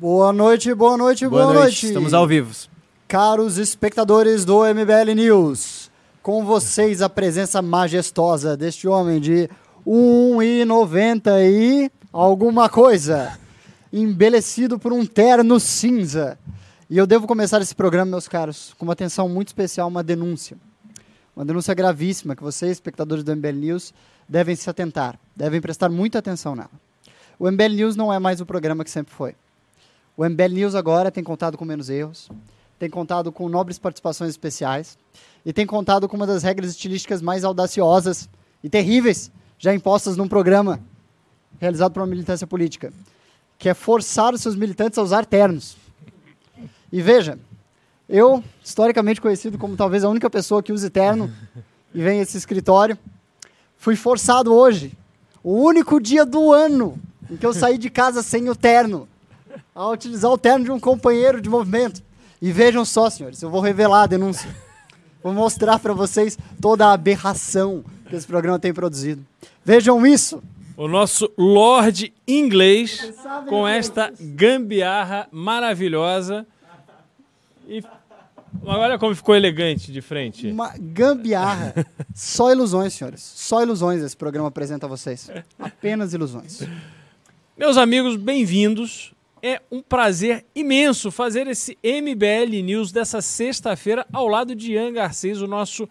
Boa noite, boa noite, boa, Boa noite. noite. Estamos ao vivo. Caros espectadores do MBL News, com vocês a presença majestosa deste homem de 1,90 e alguma coisa, embelecido por um terno cinza. E eu devo começar esse programa, meus caros, com uma atenção muito especial, uma denúncia. Uma denúncia gravíssima que vocês, espectadores do MBL News, devem se atentar, devem prestar muita atenção nela. O MBL News não é mais o programa que sempre foi. O MBL News agora tem contado com menos erros, tem contado com nobres participações especiais e tem contado com uma das regras estilísticas mais audaciosas e terríveis já impostas num programa realizado por uma militância política, que é forçar os seus militantes a usar ternos. E veja, eu, historicamente conhecido como talvez a única pessoa que use terno e vem a esse escritório, fui forçado hoje, o único dia do ano em que eu saí de casa sem o terno, a utilizar o terno de um companheiro de movimento. E vejam só, senhores, eu vou revelar a denúncia. Vou mostrar para vocês toda a aberração que esse programa tem produzido. Vejam isso. O nosso Lorde inglês com inglês. esta gambiarra maravilhosa. E olha como ficou elegante de frente. Uma gambiarra. Só ilusões, senhores. Só ilusões esse programa apresenta a vocês. Apenas ilusões. Meus amigos, bem-vindos. É um prazer imenso fazer esse MBL News dessa sexta-feira ao lado de Ian Garcês, o nosso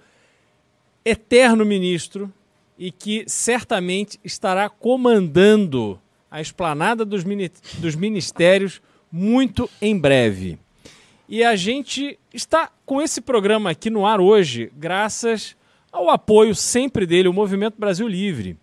eterno ministro, e que certamente estará comandando a esplanada dos, dos ministérios muito em breve. E a gente está com esse programa aqui no ar hoje, graças ao apoio sempre dele, o Movimento Brasil Livre,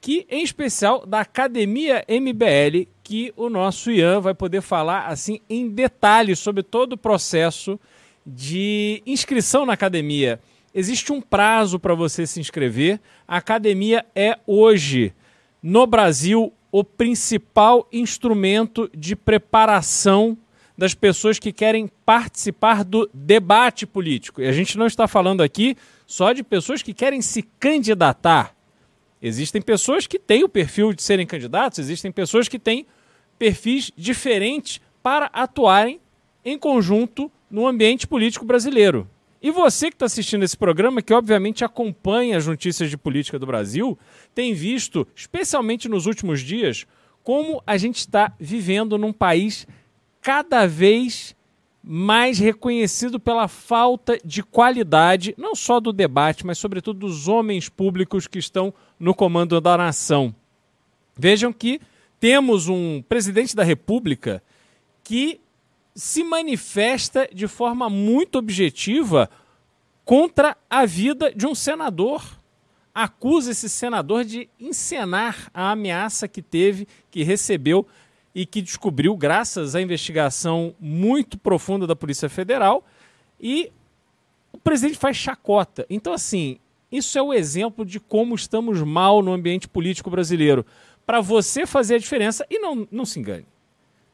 que em especial da Academia MBL, que o nosso Ian vai poder falar assim em detalhes sobre todo o processo de inscrição na academia. Existe um prazo para você se inscrever. A academia é hoje, no Brasil, o principal instrumento de preparação das pessoas que querem participar do debate político. E a gente não está falando aqui só de pessoas que querem se candidatar. Existem pessoas que têm o perfil de serem candidatos, existem pessoas que têm perfis diferentes para atuarem em conjunto no ambiente político brasileiro. E você que está assistindo esse programa, que obviamente acompanha as notícias de política do Brasil, tem visto, especialmente nos últimos dias, como a gente está vivendo num país cada vez mais reconhecido pela falta de qualidade, não só do debate, mas sobretudo dos homens públicos que estão no comando da nação. Vejam que temos um presidente da República que se manifesta de forma muito objetiva contra a vida de um senador. Acusa esse senador de encenar a ameaça que teve, que recebeu e que descobriu graças à investigação muito profunda da Polícia Federal. E o presidente faz chacota. Então, assim, isso é o exemplo de como estamos mal no ambiente político brasileiro. Para você fazer a diferença, e não, não se engane.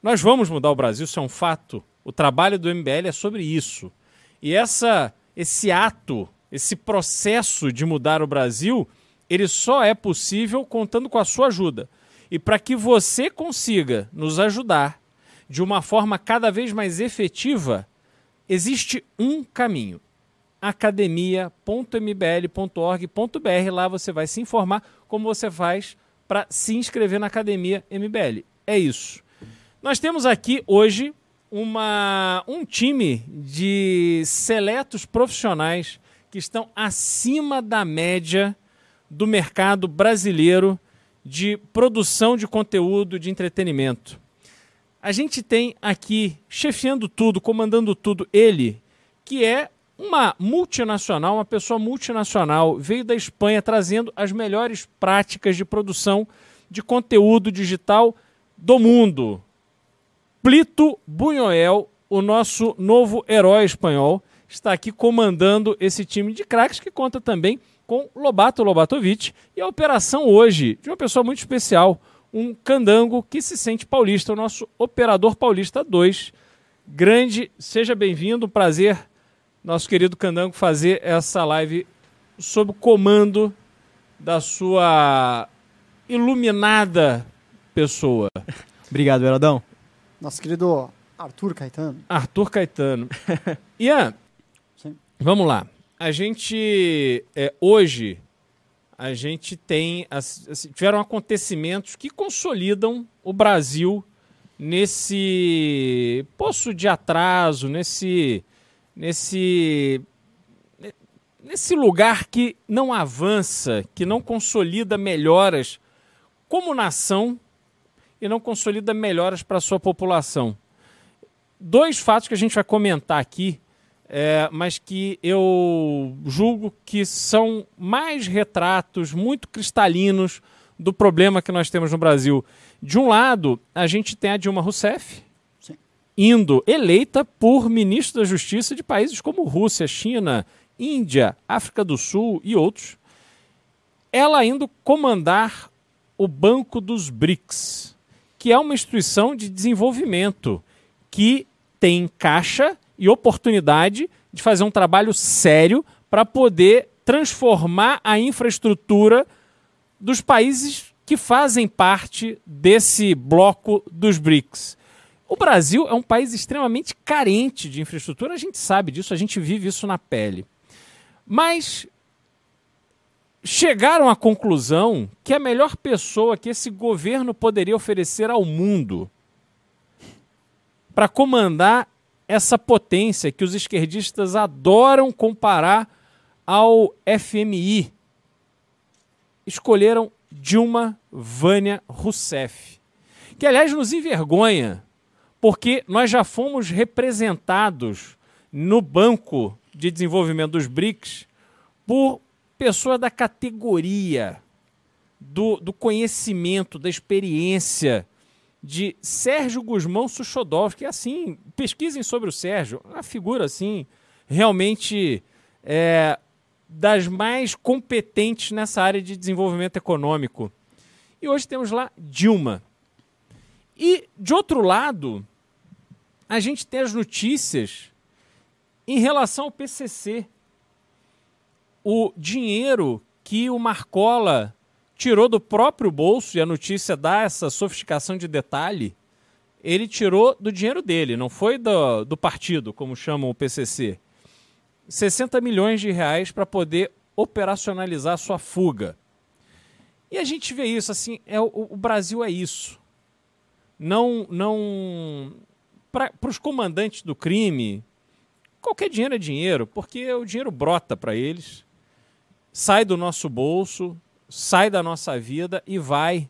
Nós vamos mudar o Brasil, isso é um fato. O trabalho do MBL é sobre isso. E essa, esse ato, esse processo de mudar o Brasil, ele só é possível contando com a sua ajuda. E para que você consiga nos ajudar de uma forma cada vez mais efetiva, existe um caminho academia.mbl.org.br. Lá você vai se informar como você faz para se inscrever na Academia MBL. É isso. Nós temos aqui hoje uma, um time de seletos profissionais que estão acima da média do mercado brasileiro de produção de conteúdo de entretenimento. A gente tem aqui, chefiando tudo, comandando tudo, ele, que é uma multinacional, uma pessoa multinacional, veio da Espanha trazendo as melhores práticas de produção de conteúdo digital do mundo. Plito Bunhoel, o nosso novo herói espanhol, está aqui comandando esse time de craques que conta também com Lobato Lobatovic e a operação hoje de uma pessoa muito especial, um candango que se sente paulista, o nosso operador paulista 2. Grande, seja bem-vindo, prazer, nosso querido candango, fazer essa live sob o comando da sua iluminada pessoa. Obrigado, Beradão. Nosso querido Arthur Caetano. Arthur Caetano. Ian, Sim. vamos lá. A gente, é, hoje, a gente tem, as- assim, tiveram acontecimentos que consolidam o Brasil nesse poço de atraso, nesse, nesse, nesse lugar que não avança, que não consolida melhoras como nação e não consolida melhoras para a sua população. Dois fatos que a gente vai comentar aqui, é, mas que eu julgo que são mais retratos muito cristalinos do problema que nós temos no Brasil. De um lado, a gente tem a Dilma Rousseff. Indo eleita por ministro da Justiça de países como Rússia, China, Índia, África do Sul e outros. Ela indo comandar o Banco dos BRICS, que é uma instituição de desenvolvimento que tem caixa e oportunidade de fazer um trabalho sério para poder transformar a infraestrutura dos países que fazem parte desse bloco dos BRICS. O Brasil é um país extremamente carente de infraestrutura, a gente sabe disso, a gente vive isso na pele. Mas chegaram à conclusão que a melhor pessoa que esse governo poderia oferecer ao mundo para comandar essa potência que os esquerdistas adoram comparar ao FMI. Escolheram Dilma Vânia Rousseff, que aliás nos envergonha, porque nós já fomos representados no Banco de Desenvolvimento dos BRICS por pessoa da categoria, do, do conhecimento, da experiência de Sérgio Guzmão Suchodolski. Assim, pesquisem sobre o Sérgio, uma figura assim, realmente é, das mais competentes nessa área de desenvolvimento econômico. E hoje temos lá Dilma. E, de outro lado, a gente tem as notícias em relação ao PCC. O dinheiro que o Marcola tirou do próprio bolso, e a notícia dá essa sofisticação de detalhe, ele tirou do dinheiro dele, não foi do, do partido, como chamam o PCC. 60 milhões de reais para poder operacionalizar sua fuga. E a gente vê isso, assim, é, o, o Brasil é isso. Não, não para os comandantes do crime, qualquer dinheiro é dinheiro, porque o dinheiro brota para eles, sai do nosso bolso, sai da nossa vida e vai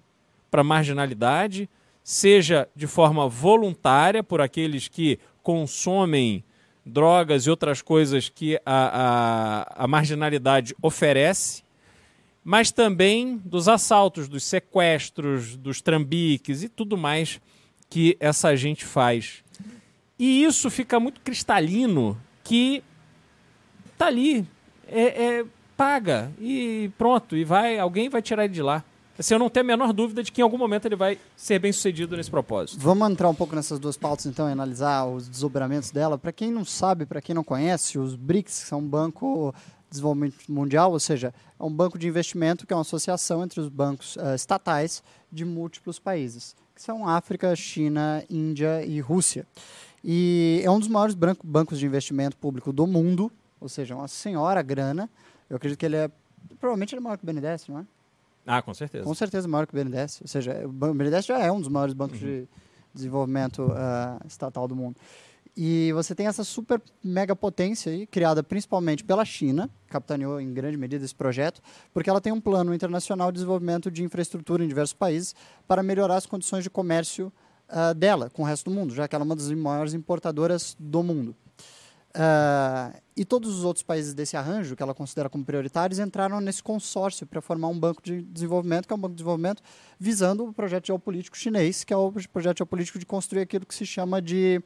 para a marginalidade, seja de forma voluntária por aqueles que consomem drogas e outras coisas que a, a, a marginalidade oferece, mas também dos assaltos, dos sequestros, dos trambiques e tudo mais que essa gente faz. E isso fica muito cristalino que tá ali, é, é, paga e pronto, e vai, alguém vai tirar ele de lá. Assim, eu não tenho a menor dúvida de que em algum momento ele vai ser bem sucedido nesse propósito. Vamos entrar um pouco nessas duas pautas então e analisar os desdobramentos dela. Para quem não sabe, para quem não conhece, os BRICS são um banco desenvolvimento mundial, ou seja, é um banco de investimento que é uma associação entre os bancos uh, estatais de múltiplos países, que são África, China, Índia e Rússia. E é um dos maiores bancos de investimento público do mundo, ou seja, uma senhora grana. Eu acredito que ele é. Provavelmente ele é maior que o BNDES, não é? Ah, com certeza. Com certeza maior que o BNDES. Ou seja, o BNDES já é um dos maiores bancos uhum. de desenvolvimento uh, estatal do mundo. E você tem essa super mega potência aí, criada principalmente pela China, capitaneou em grande medida esse projeto, porque ela tem um plano internacional de desenvolvimento de infraestrutura em diversos países para melhorar as condições de comércio uh, dela com o resto do mundo, já que ela é uma das maiores importadoras do mundo. Uh, e todos os outros países desse arranjo, que ela considera como prioritários, entraram nesse consórcio para formar um banco de desenvolvimento, que é um banco de desenvolvimento visando o projeto geopolítico chinês, que é o projeto geopolítico de construir aquilo que se chama de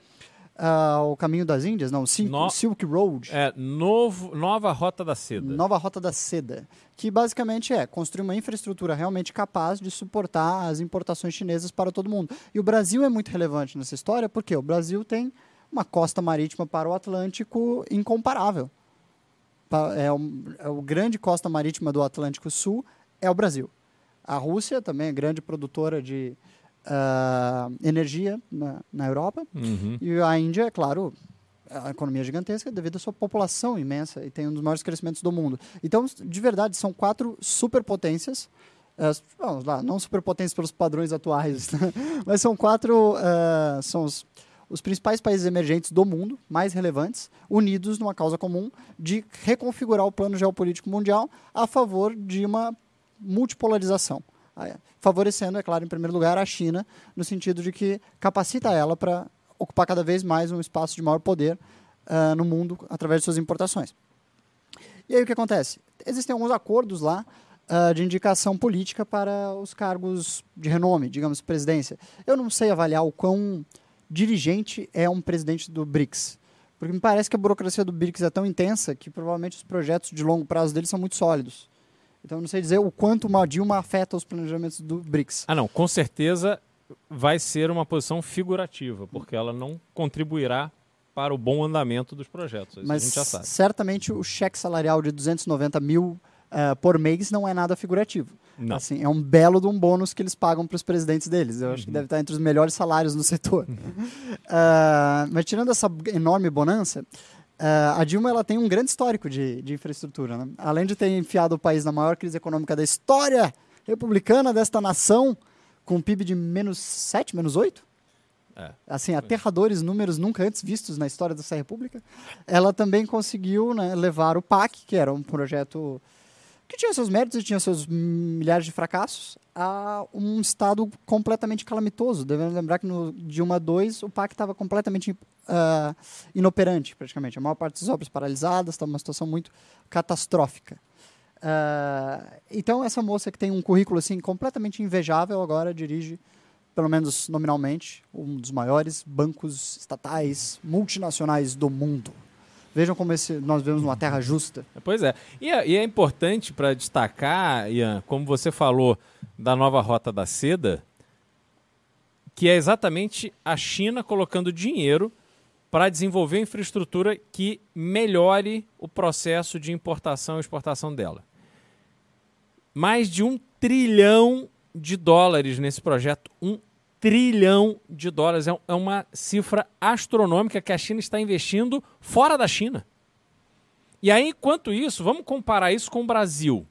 uh, o Caminho das Índias, não, Silk, no, Silk Road. É, novo, nova Rota da Seda. Nova Rota da Seda, que basicamente é construir uma infraestrutura realmente capaz de suportar as importações chinesas para todo mundo. E o Brasil é muito relevante nessa história, porque o Brasil tem uma costa marítima para o Atlântico incomparável. É o, é o grande costa marítima do Atlântico Sul é o Brasil. A Rússia também é grande produtora de uh, energia na, na Europa. Uhum. E a Índia, é claro, a economia gigantesca devido à sua população imensa e tem um dos maiores crescimentos do mundo. Então, de verdade, são quatro superpotências. Uh, vamos lá, não superpotências pelos padrões atuais, né? mas são quatro, uh, são os, os principais países emergentes do mundo, mais relevantes, unidos numa causa comum de reconfigurar o plano geopolítico mundial a favor de uma multipolarização. Ah, favorecendo, é claro, em primeiro lugar, a China, no sentido de que capacita ela para ocupar cada vez mais um espaço de maior poder uh, no mundo através de suas importações. E aí o que acontece? Existem alguns acordos lá uh, de indicação política para os cargos de renome, digamos, presidência. Eu não sei avaliar o quão dirigente é um presidente do BRICS, porque me parece que a burocracia do BRICS é tão intensa que provavelmente os projetos de longo prazo deles são muito sólidos. Então não sei dizer o quanto uma Dilma afeta os planejamentos do BRICS. Ah, não, com certeza vai ser uma posição figurativa, porque ela não contribuirá para o bom andamento dos projetos. Isso Mas a gente já sabe. certamente o cheque salarial de 290 mil uh, por mês não é nada figurativo. Não. Assim, é um belo de um bônus que eles pagam para os presidentes deles. Eu acho que Uhum. deve estar entre os melhores salários no setor. Uhum. Uh, mas tirando essa enorme bonança, uh, a Dilma ela tem um grande histórico de, de infraestrutura. né? Além de ter enfiado o país na maior crise econômica da história republicana desta nação, com um PIB de menos 7, menos 8, É. assim, aterradores números nunca antes vistos na história dessa república, ela também conseguiu né, levar o PAC, que era um projeto que tinha seus méritos e tinha seus milhares de fracassos, a um estado completamente calamitoso. Devemos lembrar que no Dilma II o PAC estava completamente ah, inoperante, praticamente. A maior parte das obras paralisadas, estava uma situação muito catastrófica. Ah, então essa moça que tem um currículo assim completamente invejável agora dirige, pelo menos nominalmente, um dos maiores bancos estatais multinacionais do mundo. Vejam como esse, nós vivemos numa terra justa. Pois é. E é, e é importante para destacar, Ian, como você falou da nova rota da seda, que é exatamente a China colocando dinheiro para desenvolver infraestrutura que melhore o processo de importação e exportação dela. Mais de um trilhão de dólares nesse projeto. Um trilhão de dólares. É, é uma cifra astronômica que a China está investindo fora da China. E aí, enquanto isso, vamos comparar isso com o Brasil.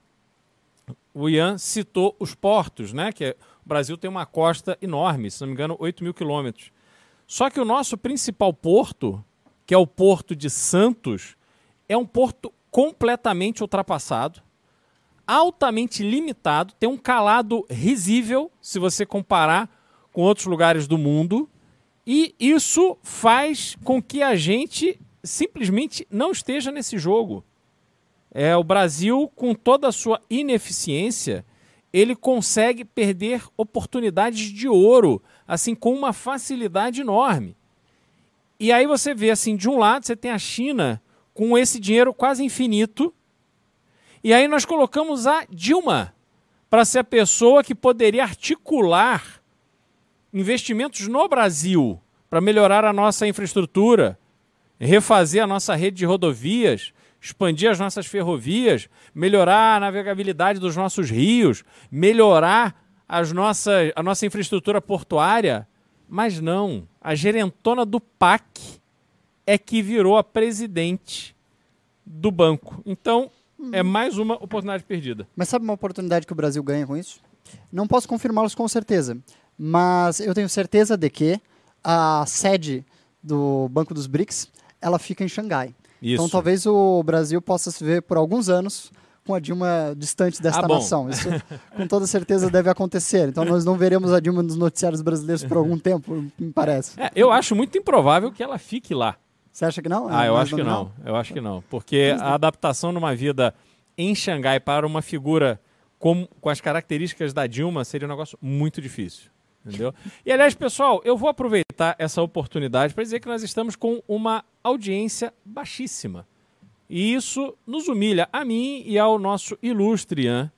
O Ian citou os portos, né? Que é- o Brasil tem uma costa enorme, se não me engano, 8 mil quilômetros. Só que o nosso principal porto, que é o Porto de Santos, é um porto completamente ultrapassado, altamente limitado, tem um calado risível se você comparar com outros lugares do mundo, e isso faz com que a gente simplesmente não esteja nesse jogo. É o Brasil com toda a sua ineficiência, ele consegue perder oportunidades de ouro, assim com uma facilidade enorme. E aí você vê assim, de um lado você tem a China com esse dinheiro quase infinito, e aí nós colocamos a Dilma para ser a pessoa que poderia articular investimentos no Brasil para melhorar a nossa infraestrutura, refazer a nossa rede de rodovias, expandir as nossas ferrovias, melhorar a navegabilidade dos nossos rios, melhorar as nossas, a nossa infraestrutura portuária. Mas não, a gerentona do PAC é que virou a presidente do banco. Então, é mais uma oportunidade perdida. Mas sabe uma oportunidade que o Brasil ganha com isso? Não posso confirmá-los com certeza, mas eu tenho certeza de que a sede do Banco dos BRICS ela fica em Xangai. Isso. Então talvez o Brasil possa se ver por alguns anos com a Dilma distante desta Ah, nação. Isso com toda certeza deve acontecer. Então nós não veremos a Dilma nos noticiários brasileiros por algum tempo, me parece. É, eu acho muito improvável que ela fique lá. Você acha que não? Ah, É eu mais acho que não. Eu acho que não. Porque a adaptação numa vida em Xangai para uma figura com, com as características da Dilma seria um negócio muito difícil. Entendeu? E aliás, pessoal, eu vou aproveitar essa oportunidade para dizer que nós estamos com uma audiência baixíssima. E isso nos humilha a mim e ao nosso ilustre Ian.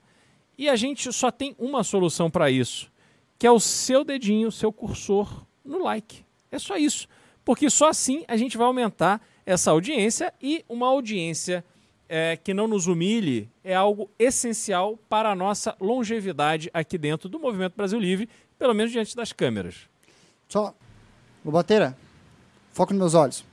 E a gente só tem uma solução para isso, que é o seu dedinho, seu cursor no like. É só isso. Porque só assim a gente vai aumentar essa audiência e uma audiência é, que não nos humilhe é algo essencial para a nossa longevidade aqui dentro do Movimento Brasil Livre, pelo menos diante das câmeras. Só. Lobateira, foco nos meus olhos.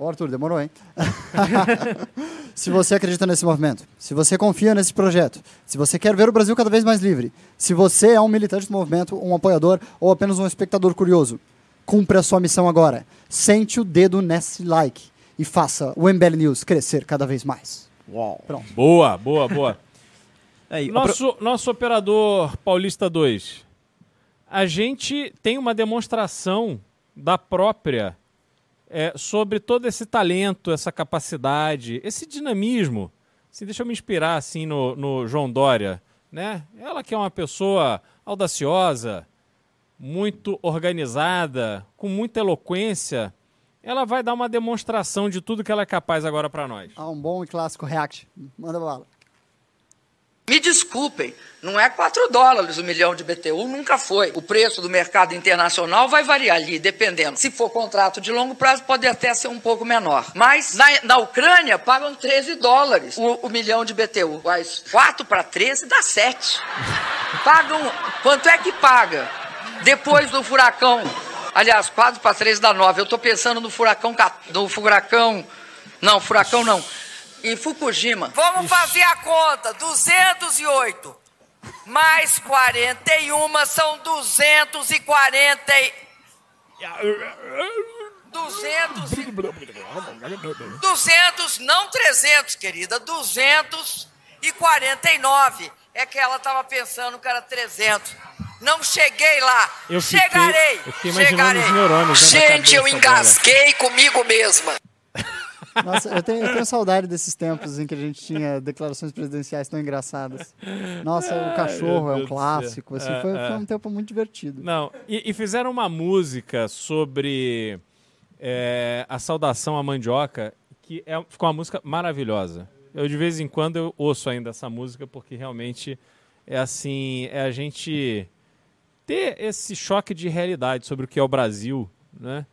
Ô, Arthur, demorou, hein? se você acredita nesse movimento, se você confia nesse projeto, se você quer ver o Brasil cada vez mais livre, se você é um militante do movimento, um apoiador ou apenas um espectador curioso, cumpre a sua missão agora. Sente o dedo nesse like e faça o MBL News crescer cada vez mais. Uau. Pronto. Boa, boa, boa. Aí, Nosso, nosso operador Paulista 2, a gente tem uma demonstração da própria é, sobre todo esse talento, essa capacidade, esse dinamismo. Assim, deixa eu me inspirar assim no, no João Dória, né? Ela que é uma pessoa audaciosa, muito organizada, com muita eloquência, ela vai dar uma demonstração de tudo que ela é capaz agora para nós. Ah, um bom e clássico react. Manda bala. Me desculpem, não é 4 dólares o milhão de BTU, nunca foi. O preço do mercado internacional vai variar ali, dependendo. Se for contrato de longo prazo, pode até ser um pouco menor. Mas na, na Ucrânia pagam 13 dólares o, o milhão de BTU. Mas 4 para 13 dá 7. Pagam. Quanto é que paga? Depois do furacão. Aliás, 4 para 13 dá 9. Eu estou pensando no furacão. No furacão. Não, furacão não em Fukushima. Vamos fazer a conta: 208 mais 41 são 240. 200. 200, não 300, querida. 249. É que ela estava pensando que era 300. Não cheguei lá. Eu fiquei, chegarei. Eu fiquei chegarei. neurônios. Gente, eu engasguei comigo mesma. Nossa, eu tenho, eu tenho saudade desses tempos em que a gente tinha declarações presidenciais tão engraçadas. Nossa, o cachorro é um clássico. Assim, foi, É, foi é. um tempo muito divertido. Não, e, e fizeram uma música sobre é, a saudação à mandioca, que é, ficou uma música maravilhosa. Eu, de vez em quando, eu ouço ainda essa música, porque realmente é assim, é a gente ter esse choque de realidade sobre o que é o Brasil, né?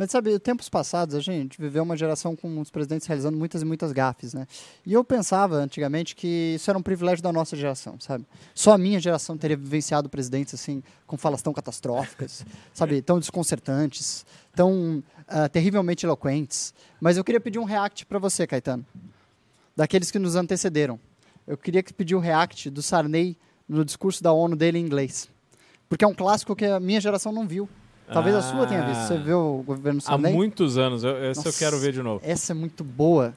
Mas sabe, tempos passados a gente viveu uma geração com os presidentes realizando muitas e muitas gafes, né? E eu pensava antigamente que isso era um privilégio da nossa geração, sabe? Só a minha geração teria vivenciado presidentes assim com falas tão catastróficas, sabe, tão desconcertantes, tão ah, terrivelmente eloquentes. Mas eu queria pedir um react para você, Caetano, daqueles que nos antecederam. Eu queria que pedir o react do Sarney no discurso da ONU dele em inglês, porque é um clássico que a minha geração não viu. Talvez a sua tenha visto. Você Ah. viu o governo Há Sarney? muitos anos, eu, esse eu Nossa, quero ver de novo. Essa é muito boa.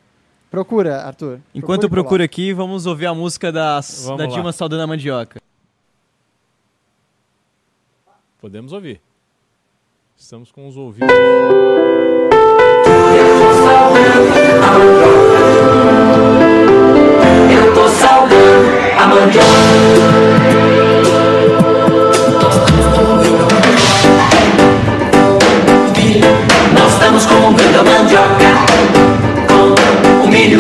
Procura, Arthur. Enquanto eu Procura procuro aqui, vamos ouvir a música da, Vamos da lá. Dilma Saudando a Mandioca. Podemos ouvir. Estamos com os ouvidos. Eu tô saudando a mandioca. Mandioca com o milho.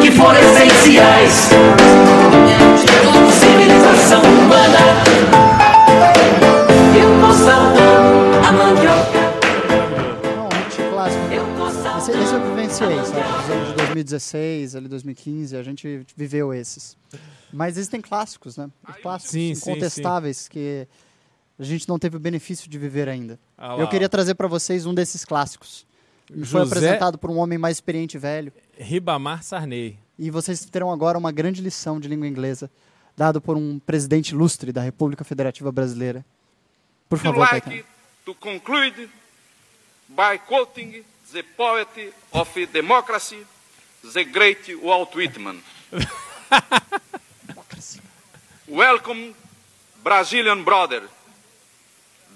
Que foram essenciais. Civilização humana. Eu tô saudando a mandioca. Não, um clássico. Eu tô saudando. Esse, esse eu vivenciei, sabe? Nos anos de 2016, ali 2015, a gente viveu esses. Mas existem clássicos, né? Os clássicos Sim, sim, incontestáveis que a gente não teve o benefício de viver ainda. Ah eu queria trazer para vocês um desses clássicos. Me foi José- apresentado por um homem mais experiente e velho. Ribamar Sarney. E vocês terão agora uma grande lição de língua inglesa, dado por um presidente ilustre da República Federativa Brasileira. Por favor, like Caetano. to conclude by quoting the poet of democracy, the great Walt Whitman. Welcome, Brazilian brother.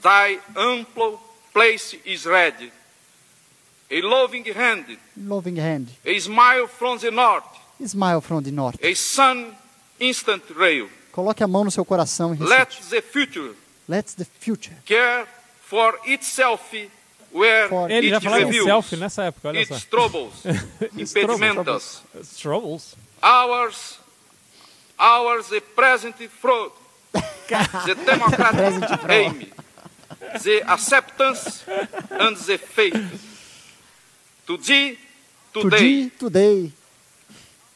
Thy ample place is ready. A loving hand, Loving hand. a smile from the north, Smile from the north. a sun instant rail. Coloque a mão no seu coração e Let recite. the future Let's the future. care for itself where For- Ele já it falava em reveals selfie nessa época, olha só. its troubles, impedimentos. Troubles. Ours, ours the present fraud, the democratic aim, the acceptance and the faith. To thee, today, today.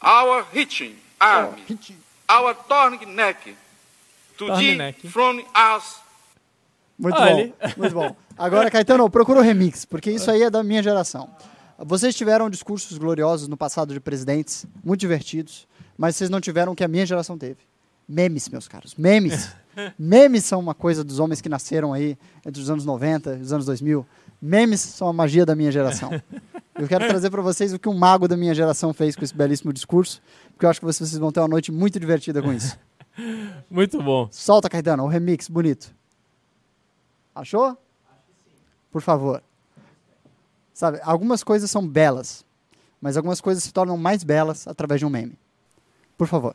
our hitching army, Oh, our turning neck, to Turning thee neck. from us Muito Olha. bom, muito bom. Agora, Caetano, procura o remix, porque isso aí é da minha geração. Vocês tiveram discursos gloriosos no passado de presidentes, muito divertidos, mas vocês não tiveram o que a minha geração teve. Memes, meus caros, memes. Memes são uma coisa dos homens que nasceram aí entre os anos 90 e os anos 2000. Memes são a magia da minha geração. Eu quero trazer para vocês o que um mago da minha geração fez com esse belíssimo discurso, porque eu acho que vocês vão ter uma noite muito divertida com isso. Muito bom. Solta, Caetano, o remix bonito. Achou? Por favor. Sabe, algumas coisas são belas, mas algumas coisas se tornam mais belas através de um meme. Por favor.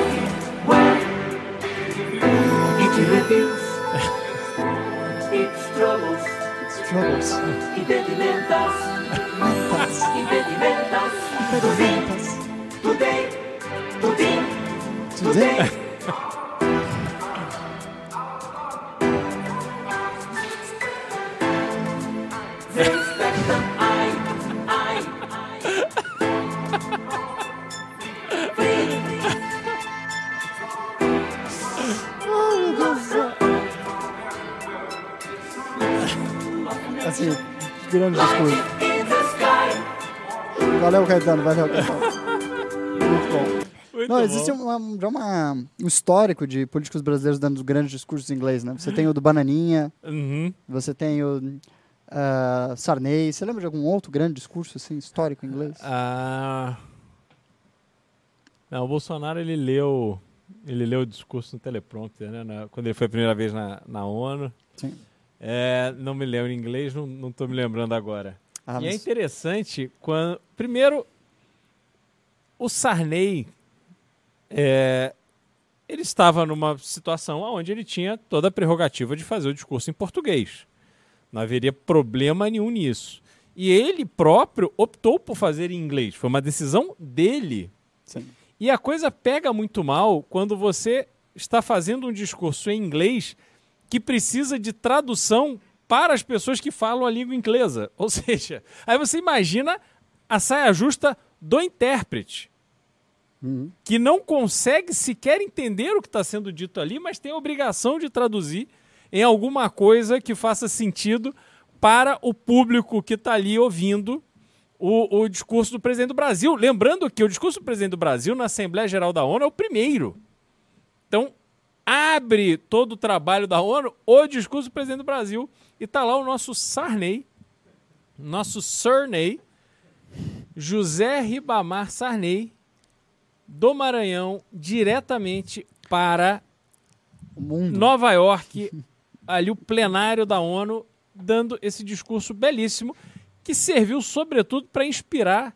Troubles. impedimentas, impedimentas, today, today, today. Valeu, Caetano, valeu, Caetano. Muito bom. Muito Não, existe uma- já uma, um histórico de políticos brasileiros dando grandes discursos em inglês, né? Você tem o do Bananinha, Uhum. você tem o ah, Sarney. Você lembra de algum outro grande discurso assim, histórico em inglês? Ah, não, o Bolsonaro ele leu, ele leu o discurso no teleprompter, né? na- quando ele foi a primeira vez na, na ONU. Sim. É, não me lembro em inglês, não, não tô me lembrando agora. Ah, e é mas- interessante quando. Primeiro, o Sarney. é, ele estava numa situação onde ele tinha toda a prerrogativa de fazer o discurso em português. Não haveria problema nenhum nisso. E ele próprio optou por fazer em inglês. Foi uma decisão dele. Sim. E a coisa pega muito mal quando você está fazendo um discurso em inglês que precisa de tradução para as pessoas que falam a língua inglesa. Ou seja, aí você imagina a saia justa do intérprete, que não consegue sequer entender o que está sendo dito ali, mas tem a obrigação de traduzir em alguma coisa que faça sentido para o público que está ali ouvindo o, o discurso do presidente do Brasil. Lembrando que o discurso do presidente do Brasil na Assembleia Geral da ONU é o primeiro. Então, abre todo o trabalho da ONU o discurso do presidente do Brasil. E tá lá o nosso Sarney, nosso Sarney, José Ribamar Sarney, do Maranhão, diretamente para O mundo. Nova York, ali o plenário da ONU, dando esse discurso belíssimo, que serviu sobretudo para inspirar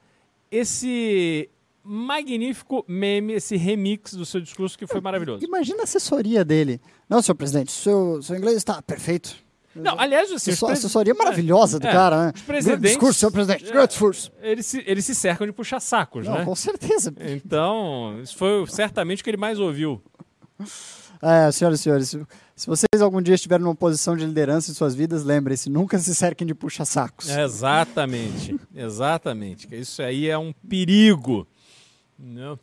esse magnífico meme, esse remix do seu discurso que foi maravilhoso. Imagina a assessoria dele. Não, senhor presidente, seu, seu inglês está perfeito. Não, aliás, assim, presi- assessoria maravilhosa do é, cara, né? os presidentes- discurso, senhor presidente. Grande discurso. eles se, eles se cercam de puxar sacos, Não, né? com certeza. Então, isso foi certamente o que ele mais ouviu. É, senhoras e senhores, se, vocês algum dia estiverem numa posição de liderança em suas vidas, lembrem-se, nunca se cerquem de puxa-sacos. É, exatamente, exatamente. Isso aí é um perigo. Não.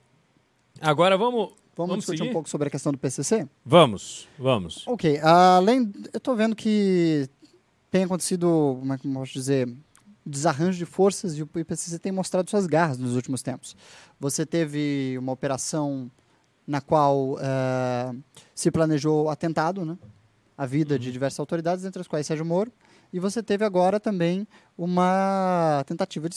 Agora vamos, Vamos, vamos discutir seguir? um pouco sobre a questão do PCC? Vamos, vamos. Ok, além, eu tô vendo que tem acontecido, como é que eu posso dizer, desarranjo de forças e o IPCC tem mostrado suas garras nos últimos tempos. Você teve uma operação na qual eh, se planejou atentado, né? A vida de diversas autoridades, entre as quais Sérgio Moro, e você teve agora também uma tentativa de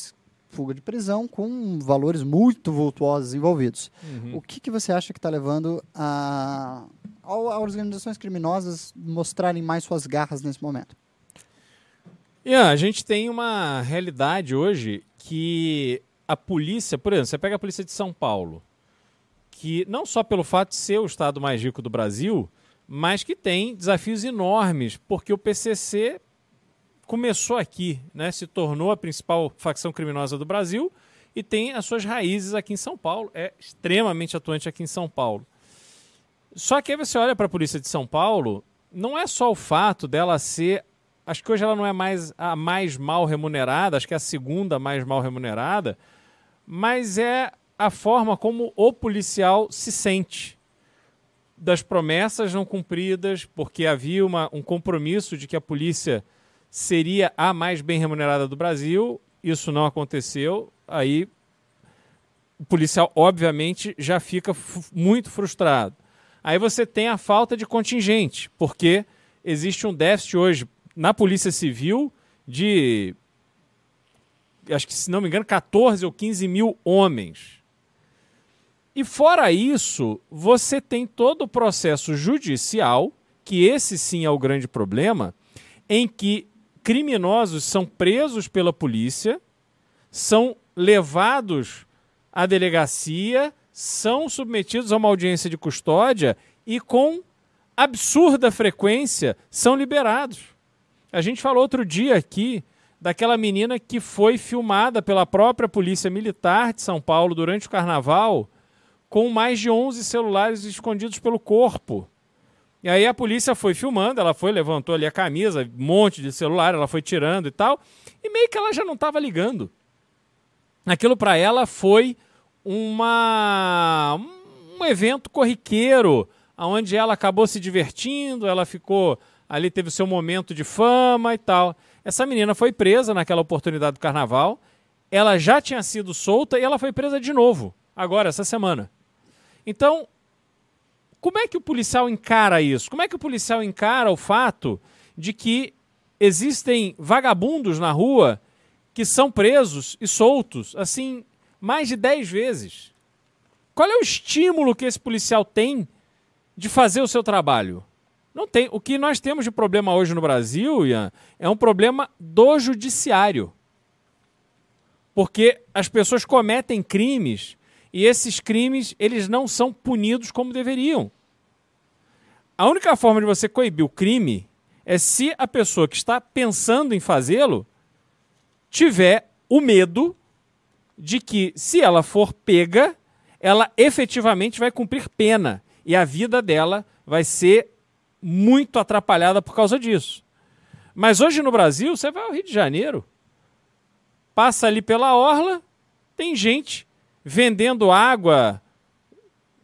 fuga de prisão com valores muito vultuosos envolvidos. Uhum. O que, que você acha que está levando a, ao- a organizações criminosas mostrarem mais suas garras nesse momento? Ian, a gente tem uma realidade hoje que a polícia, por exemplo, você pega a polícia de São Paulo, que não só pelo fato de ser o estado mais rico do Brasil, mas que tem desafios enormes, porque o PCC começou aqui, né, se tornou a principal facção criminosa do Brasil e tem as suas raízes aqui em São Paulo, é extremamente atuante aqui em São Paulo. Só que aí você olha para a polícia de São Paulo, não é só o fato dela ser. Acho que hoje ela não é mais a mais mal remunerada, acho que é a segunda mais mal remunerada, mas é a forma como o policial se sente. Das promessas não cumpridas, porque havia uma, um compromisso de que a polícia seria a mais bem remunerada do Brasil, isso não aconteceu, aí o policial, obviamente, já fica muito frustrado. Aí você tem a falta de contingente, porque existe um déficit hoje na Polícia Civil de, acho que se não me engano, 14 ou 15 mil homens. E fora isso, você tem todo o processo judicial, que esse sim é o grande problema, em que criminosos são presos pela polícia, são levados à delegacia, são submetidos a uma audiência de custódia e, com absurda frequência, são liberados. A gente falou outro dia aqui daquela menina que foi filmada pela própria Polícia Militar de São Paulo durante o carnaval com mais de 11 celulares escondidos pelo corpo. E aí a polícia foi filmando, ela foi, levantou ali a camisa, um monte de celular, ela foi tirando e tal, e meio que ela já não estava ligando. Aquilo para ela foi uma um evento corriqueiro, onde ela acabou se divertindo, ela ficou ali teve o seu momento de fama e tal. Essa menina foi presa naquela oportunidade do carnaval. Ela já tinha sido solta e ela foi presa de novo, agora essa semana. Então, como é que o policial encara isso? Como é que o policial encara o fato de que existem vagabundos na rua que são presos e soltos, assim, mais de 10 vezes? Qual é o estímulo que esse policial tem de fazer o seu trabalho? Não tem. O que nós temos de problema hoje no Brasil, Ian, é um problema do judiciário. Porque as pessoas cometem crimes e esses crimes eles não são punidos como deveriam. A única forma de você coibir o crime é se a pessoa que está pensando em fazê-lo tiver o medo de que, se ela for pega, ela efetivamente vai cumprir pena e a vida dela vai ser muito atrapalhada por causa disso. Mas hoje no Brasil, você vai ao Rio de Janeiro, passa ali pela orla, tem gente vendendo água,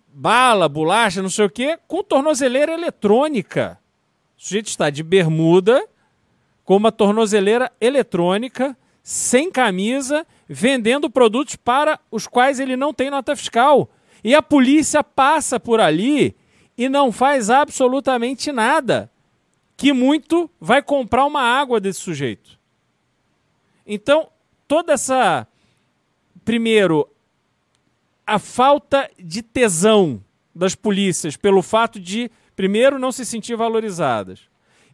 bala, bolacha, não sei o quê, com tornozeleira eletrônica. O sujeito está de bermuda, com uma tornozeleira eletrônica, sem camisa, vendendo produtos para os quais ele não tem nota fiscal. E a polícia passa por ali e não faz absolutamente nada. Que muito vai comprar uma água desse sujeito. Então, toda essa. Primeiro, a falta de tesão das polícias pelo fato de, primeiro, não se sentir valorizadas,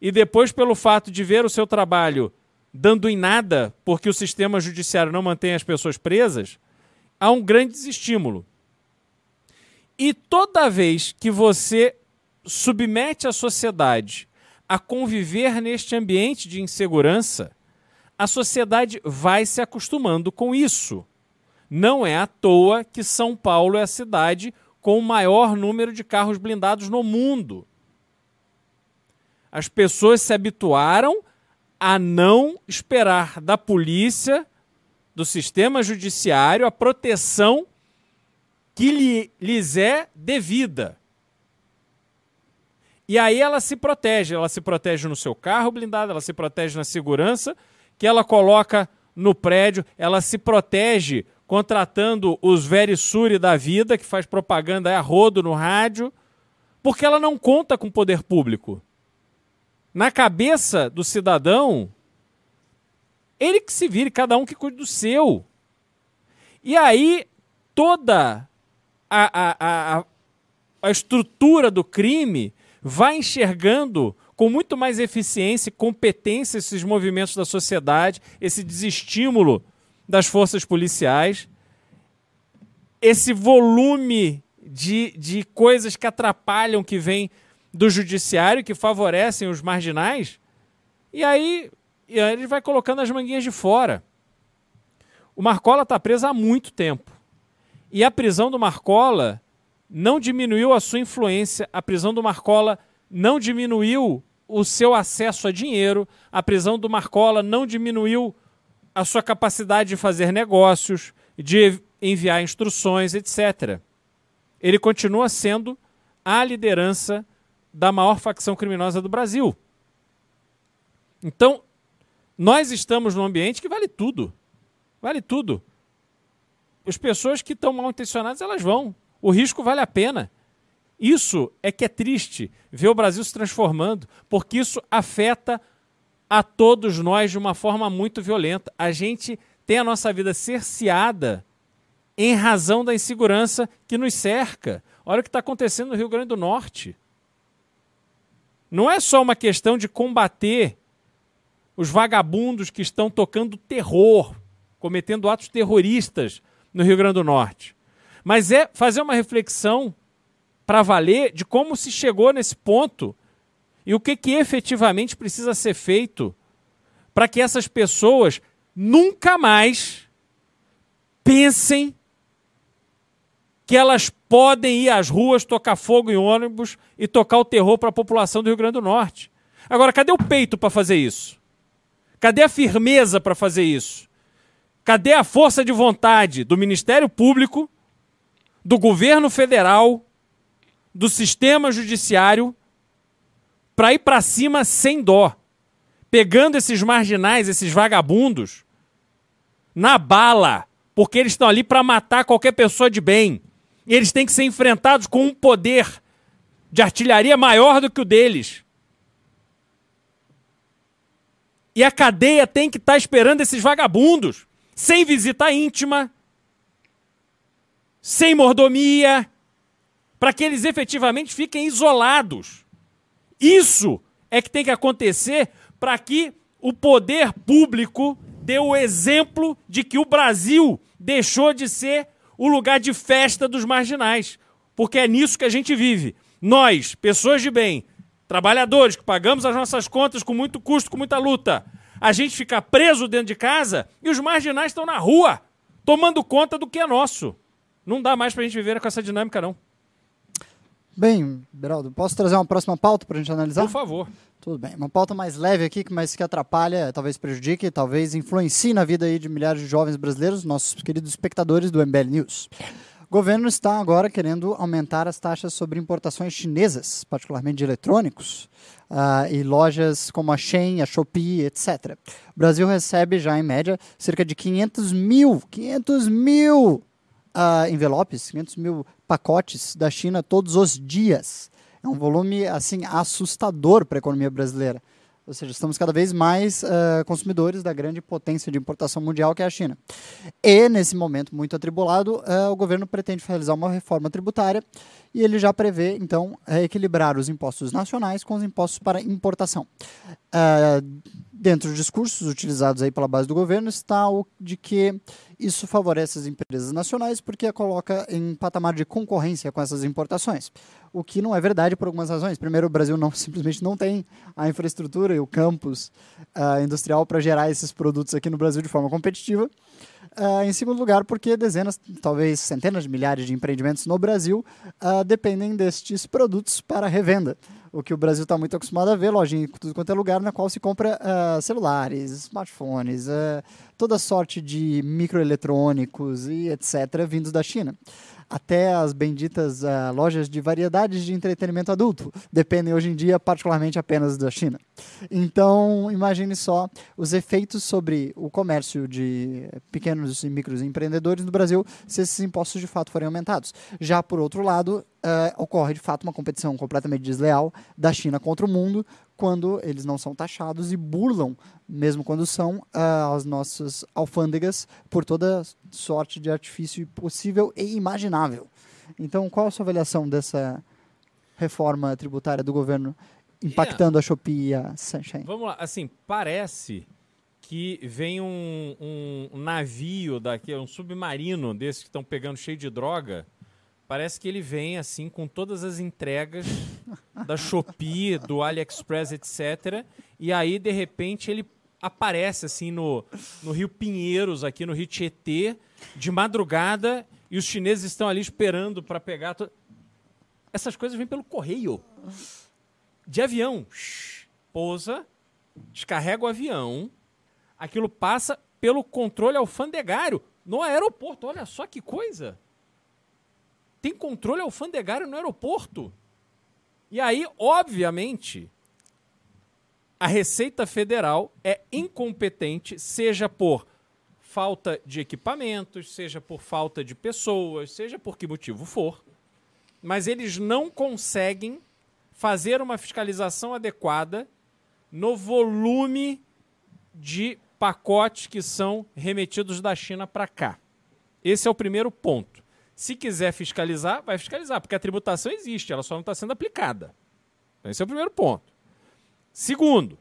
e depois pelo fato de ver o seu trabalho dando em nada porque o sistema judiciário não mantém as pessoas presas, há um grande desestímulo. E toda vez que você submete a sociedade a conviver neste ambiente de insegurança, a sociedade vai se acostumando com isso. Não é à toa que São Paulo é a cidade com o maior número de carros blindados no mundo. As pessoas se habituaram a não esperar da polícia, do sistema judiciário, a proteção que lhe, lhes é devida. E aí ela se protege. Ela se protege no seu carro blindado, ela se protege na segurança que ela coloca no prédio, ela se protege contratando os Verisuri da vida, que faz propaganda a rodo no rádio, porque ela não conta com poder público. Na cabeça do cidadão, ele que se vire, cada um que cuide do seu. E aí, toda a, a, a, a estrutura do crime vai enxergando com muito mais eficiência e competência esses movimentos da sociedade, esse desestímulo das forças policiais. esse volume de, de coisas que atrapalham que vem do judiciário, que favorecem os marginais, e aí, e aí ele vai colocando as manguinhas de fora. O Marcola está preso há muito tempo. E a prisão do Marcola não diminuiu a sua influência, a prisão do Marcola não diminuiu o seu acesso a dinheiro, a prisão do Marcola não diminuiu a sua capacidade de fazer negócios, de enviar instruções, etc. Ele continua sendo a liderança da maior facção criminosa do Brasil. Então, nós estamos num ambiente que vale tudo. Vale tudo. As pessoas que estão mal intencionadas, elas vão. O risco vale a pena. Isso é que é triste ver o Brasil se transformando, porque isso afeta a todos nós de uma forma muito violenta. A gente tem a nossa vida cerceada em razão da insegurança que nos cerca. Olha o que está acontecendo no Rio Grande do Norte. Não é só uma questão de combater os vagabundos que estão tocando terror, cometendo atos terroristas no Rio Grande do Norte, mas é fazer uma reflexão para valer de como se chegou nesse ponto e o que, que efetivamente precisa ser feito para que essas pessoas nunca mais pensem que elas podem ir às ruas, tocar fogo em ônibus e tocar o terror para a população do Rio Grande do Norte. Agora, cadê o peito para fazer isso? Cadê a firmeza para fazer isso? Cadê a força de vontade do Ministério Público, do governo federal, do sistema judiciário para ir para cima sem dó, pegando esses marginais, esses vagabundos na bala, porque eles estão ali para matar qualquer pessoa de bem. E eles têm que ser enfrentados com um poder de artilharia maior do que o deles. E a cadeia tem que estar tá esperando esses vagabundos, sem visita íntima, sem mordomia, para que eles efetivamente fiquem isolados. Isso é que tem que acontecer para que o poder público dê o exemplo de que o Brasil deixou de ser o lugar de festa dos marginais. Porque é nisso que a gente vive. Nós, pessoas de bem, trabalhadores que pagamos as nossas contas com muito custo, com muita luta, a gente fica preso dentro de casa e os marginais estão na rua, tomando conta do que é nosso. Não dá mais para a gente viver com essa dinâmica, não. Bem, Beraldo, posso trazer uma próxima pauta para a gente analisar? Por favor. Tudo bem. Uma pauta mais leve aqui, mas que atrapalha, talvez prejudique, talvez influencie na vida aí de milhares de jovens brasileiros, nossos queridos espectadores do MBL News. O governo está agora querendo aumentar as taxas sobre importações chinesas, particularmente de eletrônicos, uh, e lojas como a Shein, a Shopee, etc. O Brasil recebe já, em média, cerca de 500 mil, 500 mil uh, envelopes, 500 mil pacotes da China todos os dias. É um volume assim assustador para a economia brasileira. Ou seja, estamos cada vez mais uh, consumidores da grande potência de importação mundial que é a China. E, nesse momento muito atribulado, uh, o governo pretende realizar uma reforma tributária e ele já prevê, então, equilibrar os impostos nacionais com os impostos para importação. Uh, dentro dos discursos utilizados aí pela base do governo está o de que isso favorece as empresas nacionais porque a coloca em patamar de concorrência com essas importações. O que não é verdade por algumas razões. Primeiro, o Brasil não simplesmente não tem a infraestrutura e o campus uh, industrial para gerar esses produtos aqui no Brasil de forma competitiva. Uh, em segundo lugar, porque dezenas, talvez centenas de milhares de empreendimentos no Brasil uh, dependem destes produtos para revenda o que o Brasil está muito acostumado a ver, lojinha em tudo quanto é lugar, na qual se compra uh, celulares, smartphones, uh, toda sorte de microeletrônicos e etc. vindos da China até as benditas uh, lojas de variedades de entretenimento adulto dependem hoje em dia particularmente apenas da China. Então, imagine só os efeitos sobre o comércio de pequenos e micros empreendedores no Brasil se esses impostos de fato forem aumentados. Já por outro lado, uh, ocorre de fato uma competição completamente desleal da China contra o mundo, quando eles não são taxados e burlam, mesmo quando são, uh, as nossas alfândegas por toda sorte de artifício possível e imaginável. Então, qual a sua avaliação dessa reforma tributária do governo impactando yeah. a Shopee e a Sunshine? Vamos lá, assim, parece que vem um, um navio daqui, um submarino desses que estão pegando cheio de droga. Parece que ele vem assim com todas as entregas da Shopee, do AliExpress, etc. E aí, de repente, ele aparece assim no, no Rio Pinheiros, aqui no Rio Tietê, de madrugada, e os chineses estão ali esperando para pegar. to- Essas coisas vêm pelo correio. De avião. Pousa, descarrega o avião, aquilo passa pelo controle alfandegário no aeroporto. Olha só que coisa! Tem controle alfandegário no aeroporto. E aí, obviamente, a Receita Federal é incompetente, seja por falta de equipamentos, seja por falta de pessoas, seja por que motivo for, mas eles não conseguem fazer uma fiscalização adequada no volume de pacotes que são remetidos da China para cá. Esse é o primeiro ponto. Se quiser fiscalizar, vai fiscalizar, porque a tributação existe, ela só não está sendo aplicada. Então, esse é o primeiro ponto. Segundo,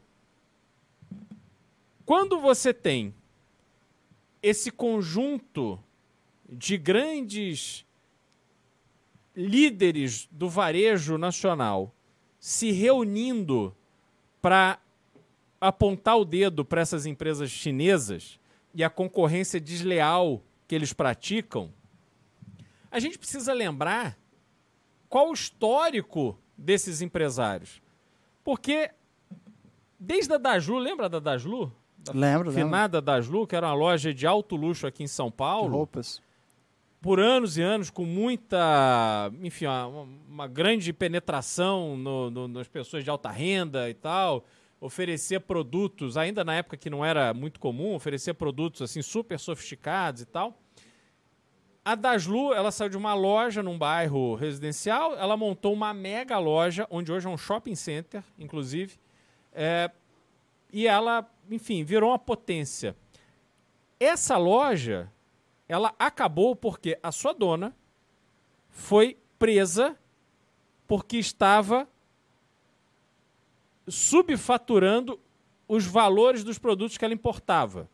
quando você tem esse conjunto de grandes líderes do varejo nacional se reunindo para apontar o dedo para essas empresas chinesas e a concorrência desleal que eles praticam, a gente precisa lembrar qual o histórico desses empresários. Porque desde a Daslu, lembra da Daslu? Da Lembro, lembro. finada Daslu, que era uma loja de alto luxo aqui em São De Paulo roupas. por anos e anos, com muita, enfim, uma, uma grande penetração no- no- nas pessoas de alta renda e tal, oferecer produtos, ainda na época que não era muito comum, oferecer produtos assim super sofisticados e tal. A Daslu, ela saiu de uma loja num bairro residencial, ela montou uma mega loja, onde hoje é um shopping center, inclusive, é, e ela, enfim, virou uma potência. Essa loja, ela acabou porque a sua dona foi presa porque estava subfaturando os valores dos produtos que ela importava.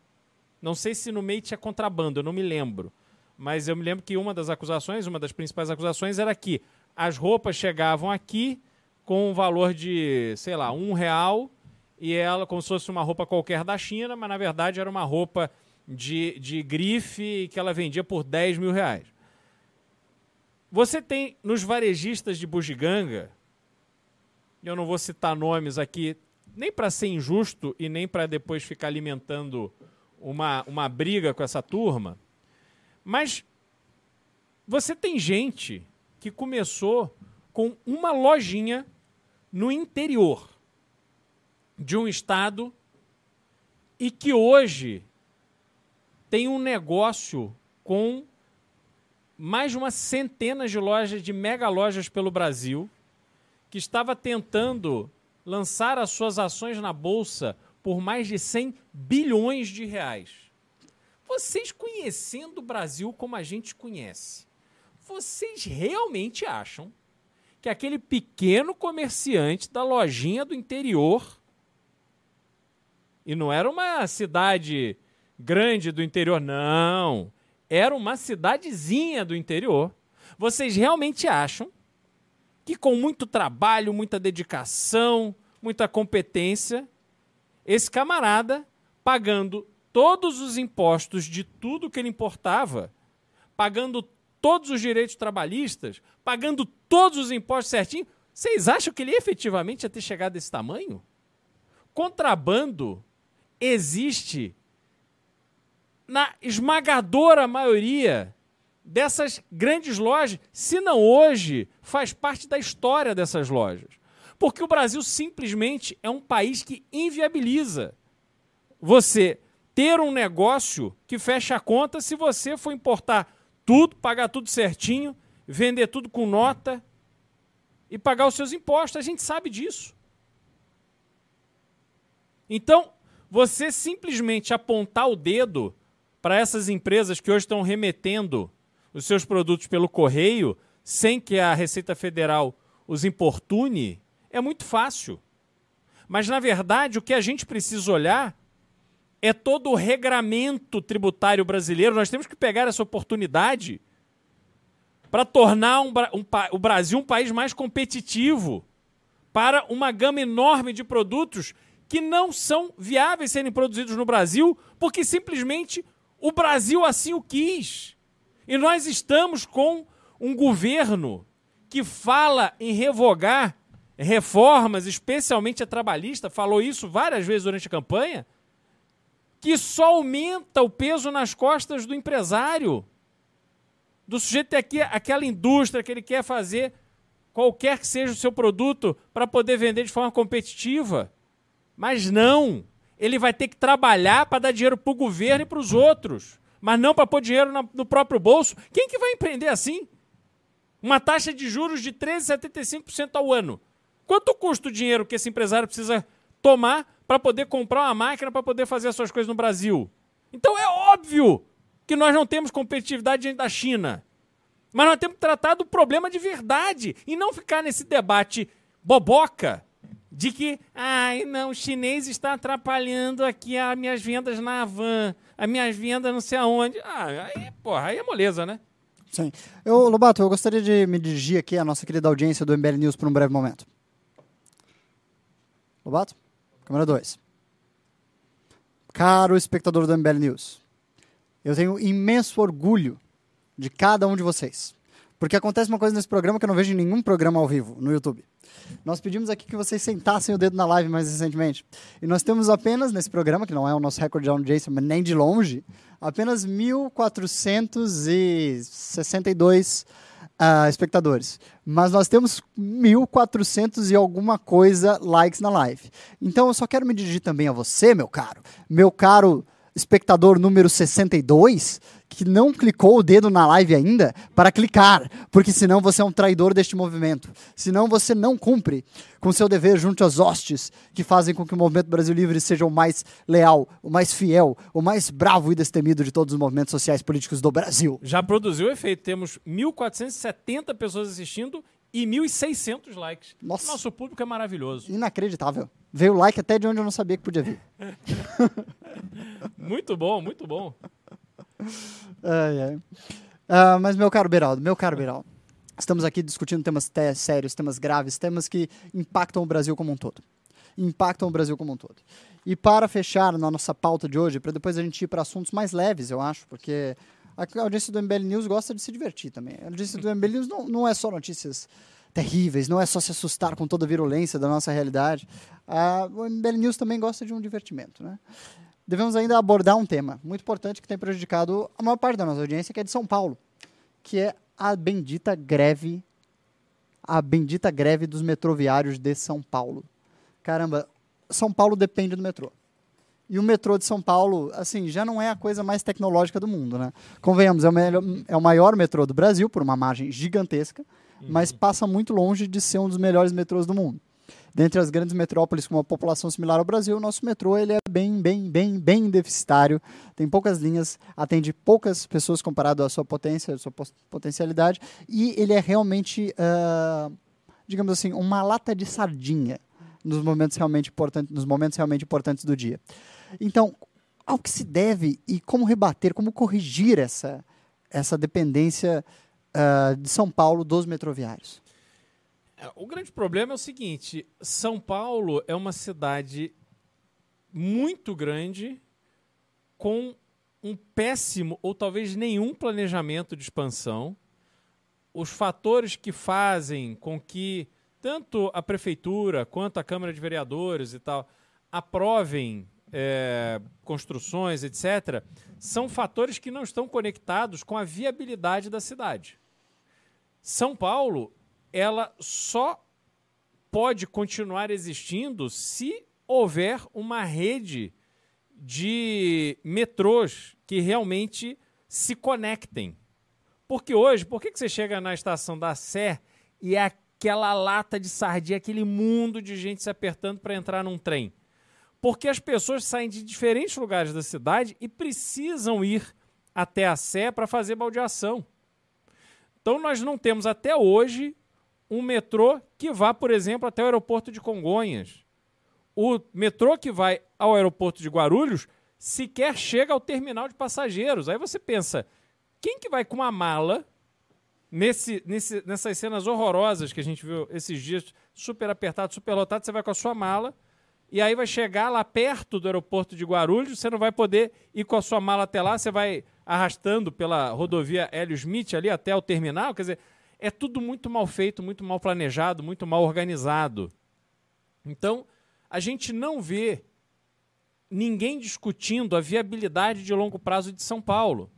Não sei se no meio tinha contrabando, eu não me lembro. Mas eu me lembro que uma das acusações, uma das principais acusações era que as roupas chegavam aqui com um valor de, sei lá, um real e ela como se fosse uma roupa qualquer da China, mas na verdade era uma roupa de, de grife que ela vendia por 10 mil reais. Você tem nos varejistas de bugiganga, eu não vou citar nomes aqui, nem para ser injusto e nem para depois ficar alimentando uma, uma briga com essa turma, mas você tem gente que começou com uma lojinha no interior de um estado e que hoje tem um negócio com mais de uma centena de lojas, de mega lojas pelo Brasil, que estava tentando lançar as suas ações na bolsa por mais de 100 bilhões de reais. Vocês conhecendo o Brasil como a gente conhece, vocês realmente acham que aquele pequeno comerciante da lojinha do interior e não era uma cidade grande do interior, não. Era uma cidadezinha do interior. Vocês realmente acham que com muito trabalho, muita dedicação, muita competência, esse camarada, pagando todos os impostos de tudo que ele importava, pagando todos os direitos trabalhistas, pagando todos os impostos certinho, vocês acham que ele efetivamente ia ter chegado a esse tamanho? Contrabando existe na esmagadora maioria dessas grandes lojas, se não hoje, faz parte da história dessas lojas. Porque o Brasil simplesmente é um país que inviabiliza você ter um negócio que fecha a conta se você for importar tudo, pagar tudo certinho, vender tudo com nota e pagar os seus impostos. A gente sabe disso. Então, você simplesmente apontar o dedo para essas empresas que hoje estão remetendo os seus produtos pelo correio sem que a Receita Federal os importune é muito fácil. Mas, na verdade, o que a gente precisa olhar é todo o regramento tributário brasileiro. Nós temos que pegar essa oportunidade para tornar um um o Brasil um país mais competitivo para uma gama enorme de produtos que não são viáveis serem produzidos no Brasil, porque simplesmente o Brasil assim o quis. E nós estamos com um governo que fala em revogar reformas, especialmente a trabalhista, falou isso várias vezes durante a campanha, que só aumenta o peso nas costas do empresário. Do sujeito ter aqui aquela indústria que ele quer fazer qualquer que seja o seu produto para poder vender de forma competitiva. Mas não. Ele vai ter que trabalhar para dar dinheiro para o governo e para os outros, mas não para pôr dinheiro na- no próprio bolso. Quem que vai empreender assim? Uma taxa de juros de 13,75% ao ano. Quanto custa o dinheiro que esse empresário precisa tomar para poder comprar uma máquina para poder fazer as suas coisas no Brasil? Então é óbvio que nós não temos competitividade diante da China. Mas nós temos que tratar do problema de verdade e não ficar nesse debate boboca de que, ai, não, o chinês está atrapalhando aqui as minhas vendas na Havan, as minhas vendas não sei aonde. Ah, aí, porra, aí é moleza, né? Sim. Eu, Lobato, eu gostaria de me dirigir aqui à nossa querida audiência do MBL News por um breve momento. Lobato? Câmera 2. Caro espectador do MBL News, eu tenho imenso orgulho de cada um de vocês. Porque acontece uma coisa nesse programa que eu não vejo em nenhum programa ao vivo no YouTube. Nós pedimos aqui que vocês sentassem o dedo na live mais recentemente. E nós temos apenas nesse programa, que não é o nosso recorde de audiência, mas nem de longe, apenas 1.462 ah, espectadores. Mas nós temos 1.400 e alguma coisa likes na live. Então eu só quero me dirigir também a você, meu caro. Meu caro espectador número 62, que não clicou o dedo na live ainda, para clicar, porque senão você é um traidor deste movimento. Senão você não cumpre com seu dever junto às hostes que fazem com que o movimento Brasil Livre seja o mais leal, o mais fiel, o mais bravo e destemido de todos os movimentos sociais políticos do Brasil. Já produziu efeito. Temos 1.470 pessoas assistindo e 1.600 likes. Nossa. Nosso público é maravilhoso. Inacreditável. Veio like até de onde eu não sabia que podia vir. Muito bom, muito bom. Ai, ai. Ah, mas, meu caro Beraldo, meu caro Beraldo, estamos aqui discutindo temas te- sérios, temas graves, temas que impactam o Brasil como um todo. Impactam o Brasil como um todo. E para fechar na nossa pauta de hoje, para depois a gente ir para assuntos mais leves, eu acho, porque a audiência do MBL News gosta de se divertir também. A audiência do MBL News não, não é só notícias terríveis, não é só se assustar com toda a virulência da nossa realidade. O MBL News também gosta de um divertimento, né? devemos ainda abordar um tema muito importante que tem prejudicado a maior parte da nossa audiência, que é de São Paulo, que é a bendita greve, a bendita greve dos metroviários de São Paulo. Caramba, São Paulo depende do metrô. E o metrô de São Paulo, assim, já não é a coisa mais tecnológica do mundo, né? Convenhamos, é o, melhor- é o maior metrô do Brasil, por uma margem gigantesca, mas passa muito longe de ser um dos melhores metrôs do mundo. Dentre as grandes metrópoles com uma população similar ao Brasil, o nosso metrô ele é bem, bem, bem, bem deficitário. Tem poucas linhas, atende poucas pessoas comparado à sua potência, à sua potencialidade, e ele é realmente, ah, digamos assim, uma lata de sardinha nos momentos realmente importantes, nos momentos realmente importantes do dia. Então, ao que se deve e como rebater, como corrigir essa essa dependência ah, de São Paulo dos metroviários? É, O grande problema é o seguinte: São Paulo é uma cidade muito grande, com um péssimo ou talvez nenhum planejamento de expansão. Os fatores que fazem com que tanto a prefeitura quanto a Câmara de Vereadores e tal aprovem é, construções, etc., são fatores que não estão conectados com a viabilidade da cidade. São Paulo ela só pode continuar existindo se houver uma rede de metrôs que realmente se conectem. Porque hoje, por que, você chega na estação da Sé e é aquela lata de sardinha, aquele mundo de gente se apertando para entrar num trem? Porque as pessoas saem de diferentes lugares da cidade e precisam ir até a Sé para fazer baldeação. Então nós não temos até hoje um metrô que vá, por exemplo, até o aeroporto de Congonhas. O metrô que vai ao aeroporto de Guarulhos sequer chega ao terminal de passageiros. Aí você pensa, quem que vai com uma mala nesse, nesse, nessas cenas horrorosas que a gente viu esses dias, super apertado, super lotado, você vai com a sua mala e aí vai chegar lá perto do aeroporto de Guarulhos, você não vai poder ir com a sua mala até lá, você vai arrastando pela rodovia Hélio Smith ali até o terminal, quer dizer, é tudo muito mal feito, muito mal planejado, muito mal organizado. Então, a gente não vê ninguém discutindo a viabilidade de longo prazo de São Paulo,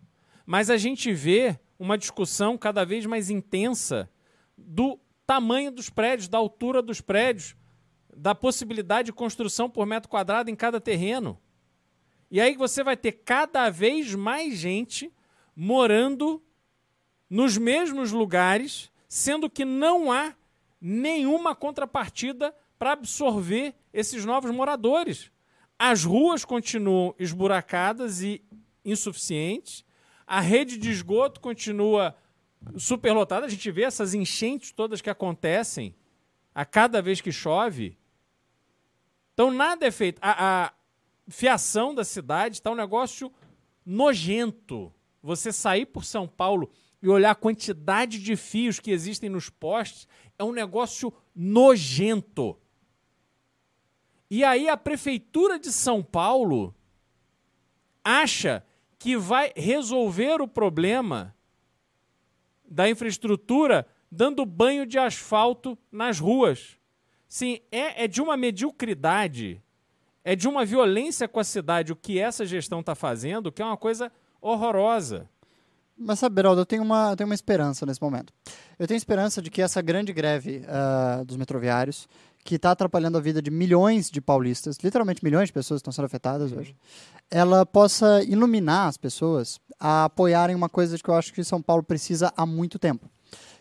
mas a gente vê uma discussão cada vez mais intensa do tamanho dos prédios, da altura dos prédios, da possibilidade de construção por metro quadrado em cada terreno. E aí você vai ter cada vez mais gente morando nos mesmos lugares, sendo que não há nenhuma contrapartida para absorver esses novos moradores. As ruas continuam esburacadas e insuficientes, a rede de esgoto continua superlotada. A gente vê essas enchentes todas que acontecem a cada vez que chove. Então nada é feito. A, a fiação da cidade está um negócio nojento. Você sair por São Paulo e olhar a quantidade de fios que existem nos postes é um negócio nojento. E aí a prefeitura de São Paulo acha que vai resolver o problema da infraestrutura dando banho de asfalto nas ruas. Sim, é, é de uma mediocridade, é de uma violência com a cidade o que essa gestão está fazendo, que é uma coisa horrorosa. Mas sabe, Beraldo, eu tenho uma, eu tenho uma esperança nesse momento. Eu tenho esperança de que essa grande greve uh, dos metroviários, que está atrapalhando a vida de milhões de paulistas, literalmente milhões de pessoas estão sendo afetadas hoje, ela possa iluminar as pessoas a apoiarem uma coisa que eu acho que São Paulo precisa há muito tempo,